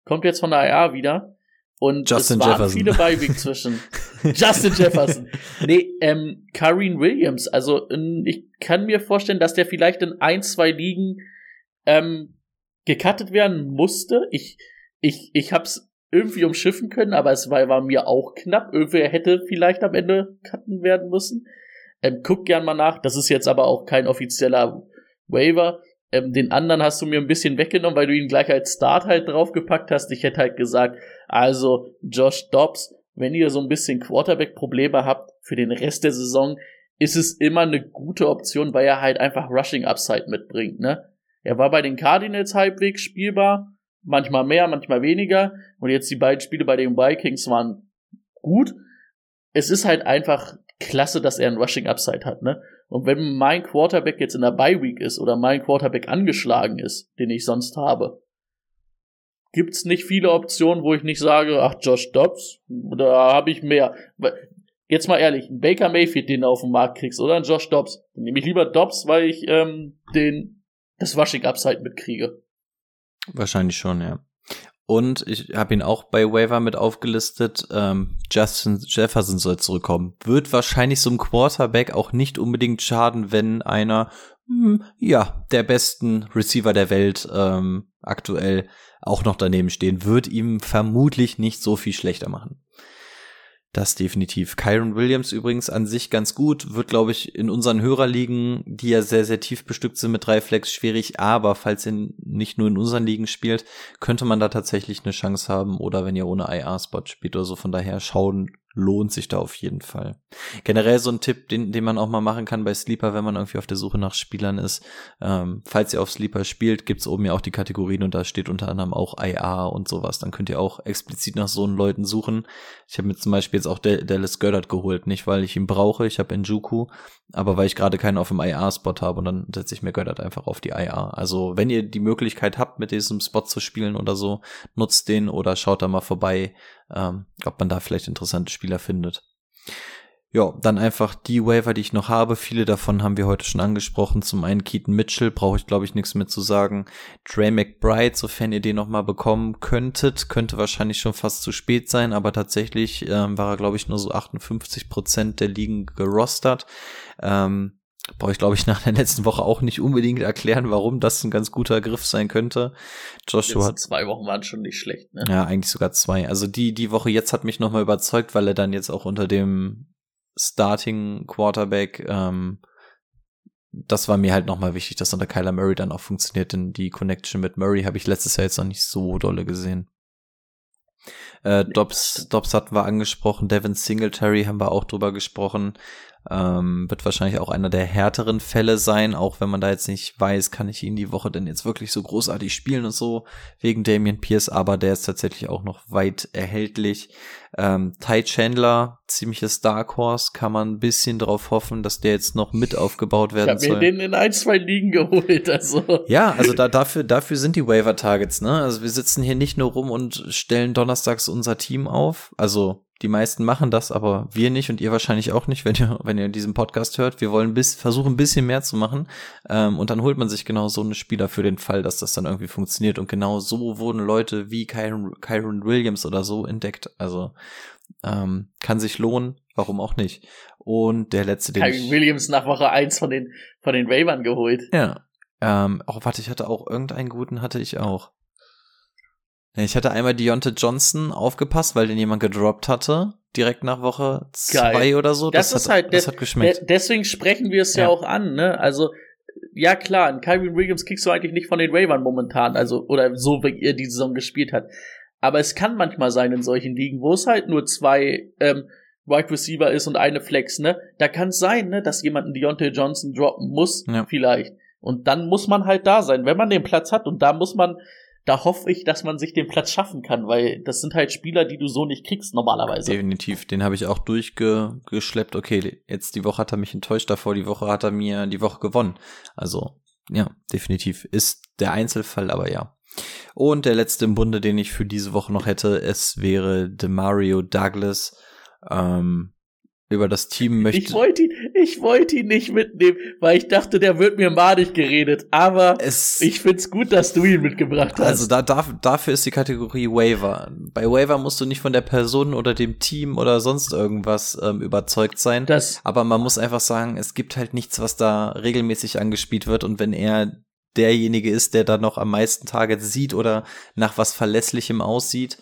Speaker 2: kommt jetzt von der IA wieder und
Speaker 1: Justin
Speaker 2: es waren
Speaker 1: Jefferson.
Speaker 2: viele Beiweg zwischen. Justin Jefferson. Nee, ähm, Kareem Williams. Also ich kann mir vorstellen, dass der vielleicht in ein, zwei Ligen ähm, gecuttet werden musste. Ich, ich, ich hab's irgendwie umschiffen können, aber es war, war mir auch knapp. Irgendwer hätte vielleicht am Ende cutten werden müssen. Ähm, guck gern mal nach. Das ist jetzt aber auch kein offizieller Waiver. Ähm, den anderen hast du mir ein bisschen weggenommen, weil du ihn gleich als Start halt draufgepackt hast. Ich hätte halt gesagt, also Josh Dobbs, wenn ihr so ein bisschen Quarterback-Probleme habt für den Rest der Saison, ist es immer eine gute Option, weil er halt einfach Rushing Upside mitbringt, ne? Er war bei den Cardinals halbwegs spielbar, manchmal mehr, manchmal weniger. Und jetzt die beiden Spiele bei den Vikings waren gut. Es ist halt einfach klasse, dass er ein Rushing Upside hat, ne? Und wenn mein Quarterback jetzt in der Bye Week ist oder mein Quarterback angeschlagen ist, den ich sonst habe, gibt's nicht viele Optionen, wo ich nicht sage, ach Josh Dobbs, da habe ich mehr. Jetzt mal ehrlich, ein Baker Mayfield, den du auf dem Markt kriegst, oder ein Josh Dobbs, dann nehme ich lieber Dobbs, weil ich ähm, den das Rushing Upside mitkriege.
Speaker 1: Wahrscheinlich schon, ja. Und ich habe ihn auch bei Waiver mit aufgelistet. Ähm, Justin Jefferson soll zurückkommen. Wird wahrscheinlich so ein Quarterback auch nicht unbedingt schaden, wenn einer, hm, ja, der besten Receiver der Welt ähm, aktuell auch noch daneben stehen. Wird ihm vermutlich nicht so viel schlechter machen. Das definitiv. Kyron Williams übrigens an sich ganz gut, wird glaube ich in unseren Hörerligen, die ja sehr, sehr tief bestückt sind mit drei Flex, schwierig, aber falls ihr nicht nur in unseren Ligen spielt, könnte man da tatsächlich eine Chance haben oder wenn ihr ohne IR-Spot spielt oder so, von daher schauen lohnt sich da auf jeden Fall. Generell so ein Tipp, den, den man auch mal machen kann bei Sleeper, wenn man irgendwie auf der Suche nach Spielern ist. Ähm, falls ihr auf Sleeper spielt, gibt's oben ja auch die Kategorien und da steht unter anderem auch IA und sowas. Dann könnt ihr auch explizit nach so einen Leuten suchen. Ich habe mir zum Beispiel jetzt auch Dallas Goddard geholt, nicht weil ich ihn brauche, ich habe Njuku, aber weil ich gerade keinen auf dem IA-Spot habe und dann setze ich mir Goddard einfach auf die IA. Also wenn ihr die Möglichkeit habt, mit diesem Spot zu spielen oder so, nutzt den oder schaut da mal vorbei ähm, ob man da vielleicht interessante Spieler findet. Ja, dann einfach die Waiver, die ich noch habe. Viele davon haben wir heute schon angesprochen. Zum einen Keaton Mitchell, brauche ich glaube ich nichts mehr zu sagen. Trey McBride, sofern ihr den noch mal bekommen könntet, könnte wahrscheinlich schon fast zu spät sein, aber tatsächlich ähm, war er glaube ich nur so 58 Prozent der Ligen gerostert. Ähm, brauche ich, glaube ich, nach der letzten Woche auch nicht unbedingt erklären, warum das ein ganz guter Griff sein könnte.
Speaker 2: Joshua hat zwei Wochen waren schon nicht schlecht, ne?
Speaker 1: Ja, eigentlich sogar zwei. Also die die Woche jetzt hat mich nochmal überzeugt, weil er dann jetzt auch unter dem Starting Quarterback ähm, das war mir halt nochmal wichtig, dass unter Kyler Murray dann auch funktioniert, denn die Connection mit Murray habe ich letztes Jahr jetzt noch nicht so dolle gesehen. Äh, Dobbs, Dobbs hatten wir angesprochen, Devin Singletary haben wir auch drüber gesprochen. Ähm, wird wahrscheinlich auch einer der härteren Fälle sein, auch wenn man da jetzt nicht weiß, kann ich ihn die Woche denn jetzt wirklich so großartig spielen und so, wegen Damian Pierce, aber der ist tatsächlich auch noch weit erhältlich. Ähm, Ty Chandler, ziemliches Dark Horse, kann man ein bisschen drauf hoffen, dass der jetzt noch mit aufgebaut werden
Speaker 2: ich hab
Speaker 1: soll.
Speaker 2: mir den in ein, zwei Ligen geholt, also.
Speaker 1: Ja, also da, dafür, dafür sind die Waiver Targets, ne? Also wir sitzen hier nicht nur rum und stellen donnerstags unser Team auf, also die meisten machen das, aber wir nicht und ihr wahrscheinlich auch nicht, wenn ihr, wenn ihr diesen Podcast hört. Wir wollen bis, versuchen ein bisschen mehr zu machen. Ähm, und dann holt man sich genau so eine Spieler für den Fall, dass das dann irgendwie funktioniert. Und genau so wurden Leute wie Kyron, Kyron Williams oder so entdeckt. Also ähm, kann sich lohnen, warum auch nicht. Und der letzte,
Speaker 2: den Kyron Williams nach Woche eins von den, von den Ravern geholt.
Speaker 1: Ja. Ähm, auch warte, ich hatte auch irgendeinen guten, hatte ich auch. Ich hatte einmal Deontay Johnson aufgepasst, weil den jemand gedroppt hatte, direkt nach Woche zwei oder so.
Speaker 2: Das, das ist
Speaker 1: hat,
Speaker 2: halt,
Speaker 1: das hat geschmeckt.
Speaker 2: deswegen sprechen wir es ja. ja. auch an, ne? Also, ja klar, einen Kyrie Williams kriegst du eigentlich nicht von den Ravens momentan, also, oder so, wie er die Saison gespielt hat. Aber es kann manchmal sein in solchen Ligen, wo es halt nur zwei, ähm, Wide Receiver ist und eine Flex, ne? Da kann es sein, ne, dass jemand einen Deontay Johnson droppen muss, ja. vielleicht. Und dann muss man halt da sein, wenn man den Platz hat. Und da muss man da hoffe ich, dass man sich den Platz schaffen kann, weil das sind halt Spieler, die du so nicht kriegst normalerweise.
Speaker 1: Definitiv, den habe ich auch durchgeschleppt. Okay, jetzt die Woche hat er mich enttäuscht, davor die Woche hat er mir die Woche gewonnen. Also, ja, definitiv ist der Einzelfall, aber ja. Und der letzte im Bunde, den ich für diese Woche noch hätte, es wäre Demario Douglas. Ähm, über das Team möchte.
Speaker 2: Ich wollte ihn, ich wollte ihn nicht mitnehmen, weil ich dachte, der wird mir madig geredet. Aber es, ich find's gut, dass du ihn mitgebracht hast.
Speaker 1: Also da, da, dafür ist die Kategorie Waiver. Bei Waiver musst du nicht von der Person oder dem Team oder sonst irgendwas ähm, überzeugt sein. Das, aber man muss einfach sagen, es gibt halt nichts, was da regelmäßig angespielt wird. Und wenn er derjenige ist, der da noch am meisten Targets sieht oder nach was Verlässlichem aussieht,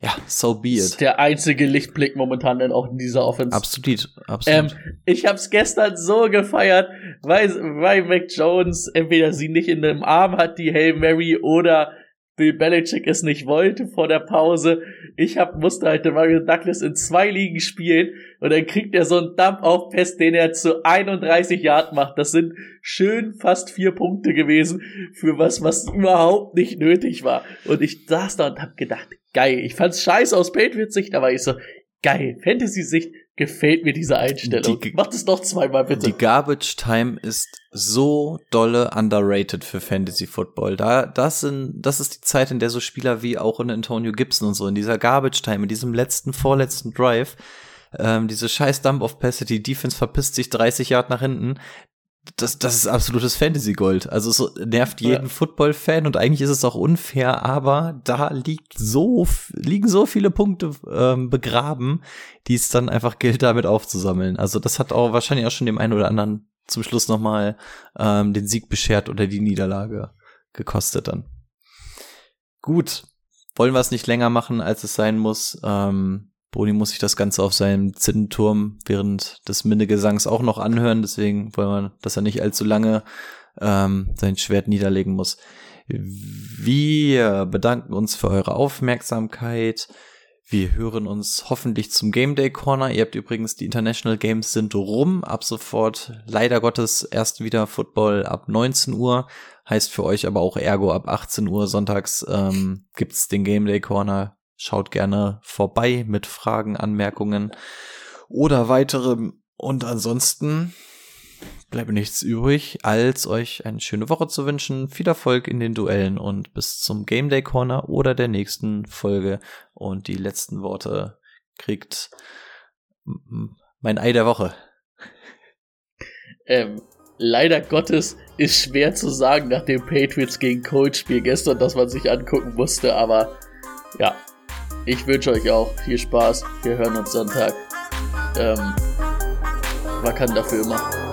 Speaker 1: ja, so be
Speaker 2: Ist
Speaker 1: it.
Speaker 2: der einzige Lichtblick momentan dann auch in dieser Offense.
Speaker 1: Absolut, absolut.
Speaker 2: Ähm, ich hab's gestern so gefeiert, weil, weil Mac Jones entweder sie nicht in dem Arm hat, die Hail Mary, oder Bill Belichick es nicht wollte vor der Pause. Ich hab, musste halt den Mario Douglas in zwei Ligen spielen und dann kriegt er so einen Dump auf Pass, den er zu 31 Yard macht. Das sind schön fast vier Punkte gewesen für was, was überhaupt nicht nötig war. Und ich saß da und hab gedacht, geil. Ich fand's scheiße aus Patriots-Sicht, aber ich so, geil. Fantasy-Sicht gefällt mir diese Einstellung.
Speaker 1: Die-
Speaker 2: Macht es noch zweimal bitte.
Speaker 1: Die Garbage Time ist so dolle underrated für Fantasy Football. Da, das sind, das ist die Zeit, in der so Spieler wie auch in Antonio Gibson und so, in dieser Garbage Time, in diesem letzten, vorletzten Drive, ähm, diese scheiß Dump of Pässe, die Defense verpisst sich 30 Yard nach hinten. Das, das ist absolutes Fantasy-Gold. Also es nervt jeden
Speaker 2: Ja.
Speaker 1: Football-Fan und eigentlich ist es auch unfair, aber da liegt so, liegen so viele Punkte ähm, begraben, die es dann einfach gilt, damit aufzusammeln. Also das hat auch wahrscheinlich auch schon dem einen oder anderen zum Schluss nochmal ähm, den Sieg beschert oder die Niederlage gekostet dann. Gut, wollen wir es nicht länger machen, als es sein muss. Ähm, Boni muss sich das Ganze auf seinem Zinnenturm während des Minnegesangs auch noch anhören, deswegen wollen wir, dass er nicht allzu lange ähm, sein Schwert niederlegen muss. Wir bedanken uns für eure Aufmerksamkeit. Wir hören uns hoffentlich zum Game Day Corner. Ihr habt übrigens die International Games sind rum. Ab sofort leider Gottes erst wieder Football ab 19 Uhr. Heißt für euch aber auch ergo ab 18 Uhr sonntags ähm, gibt's den Game Day Corner. Schaut gerne vorbei mit Fragen, Anmerkungen oder weiterem. Und ansonsten bleibt nichts übrig, als euch eine schöne Woche zu wünschen. Viel Erfolg in den Duellen und bis zum Game Day Corner oder der nächsten Folge. Und die letzten Worte kriegt mein Ei der Woche.
Speaker 2: Ähm, leider Gottes ist schwer zu sagen nach dem Patriots gegen Colts Spiel gestern, das man sich angucken musste, aber ja, ich wünsche euch auch viel Spaß. Wir hören uns Sonntag. Ähm, man kann dafür immer.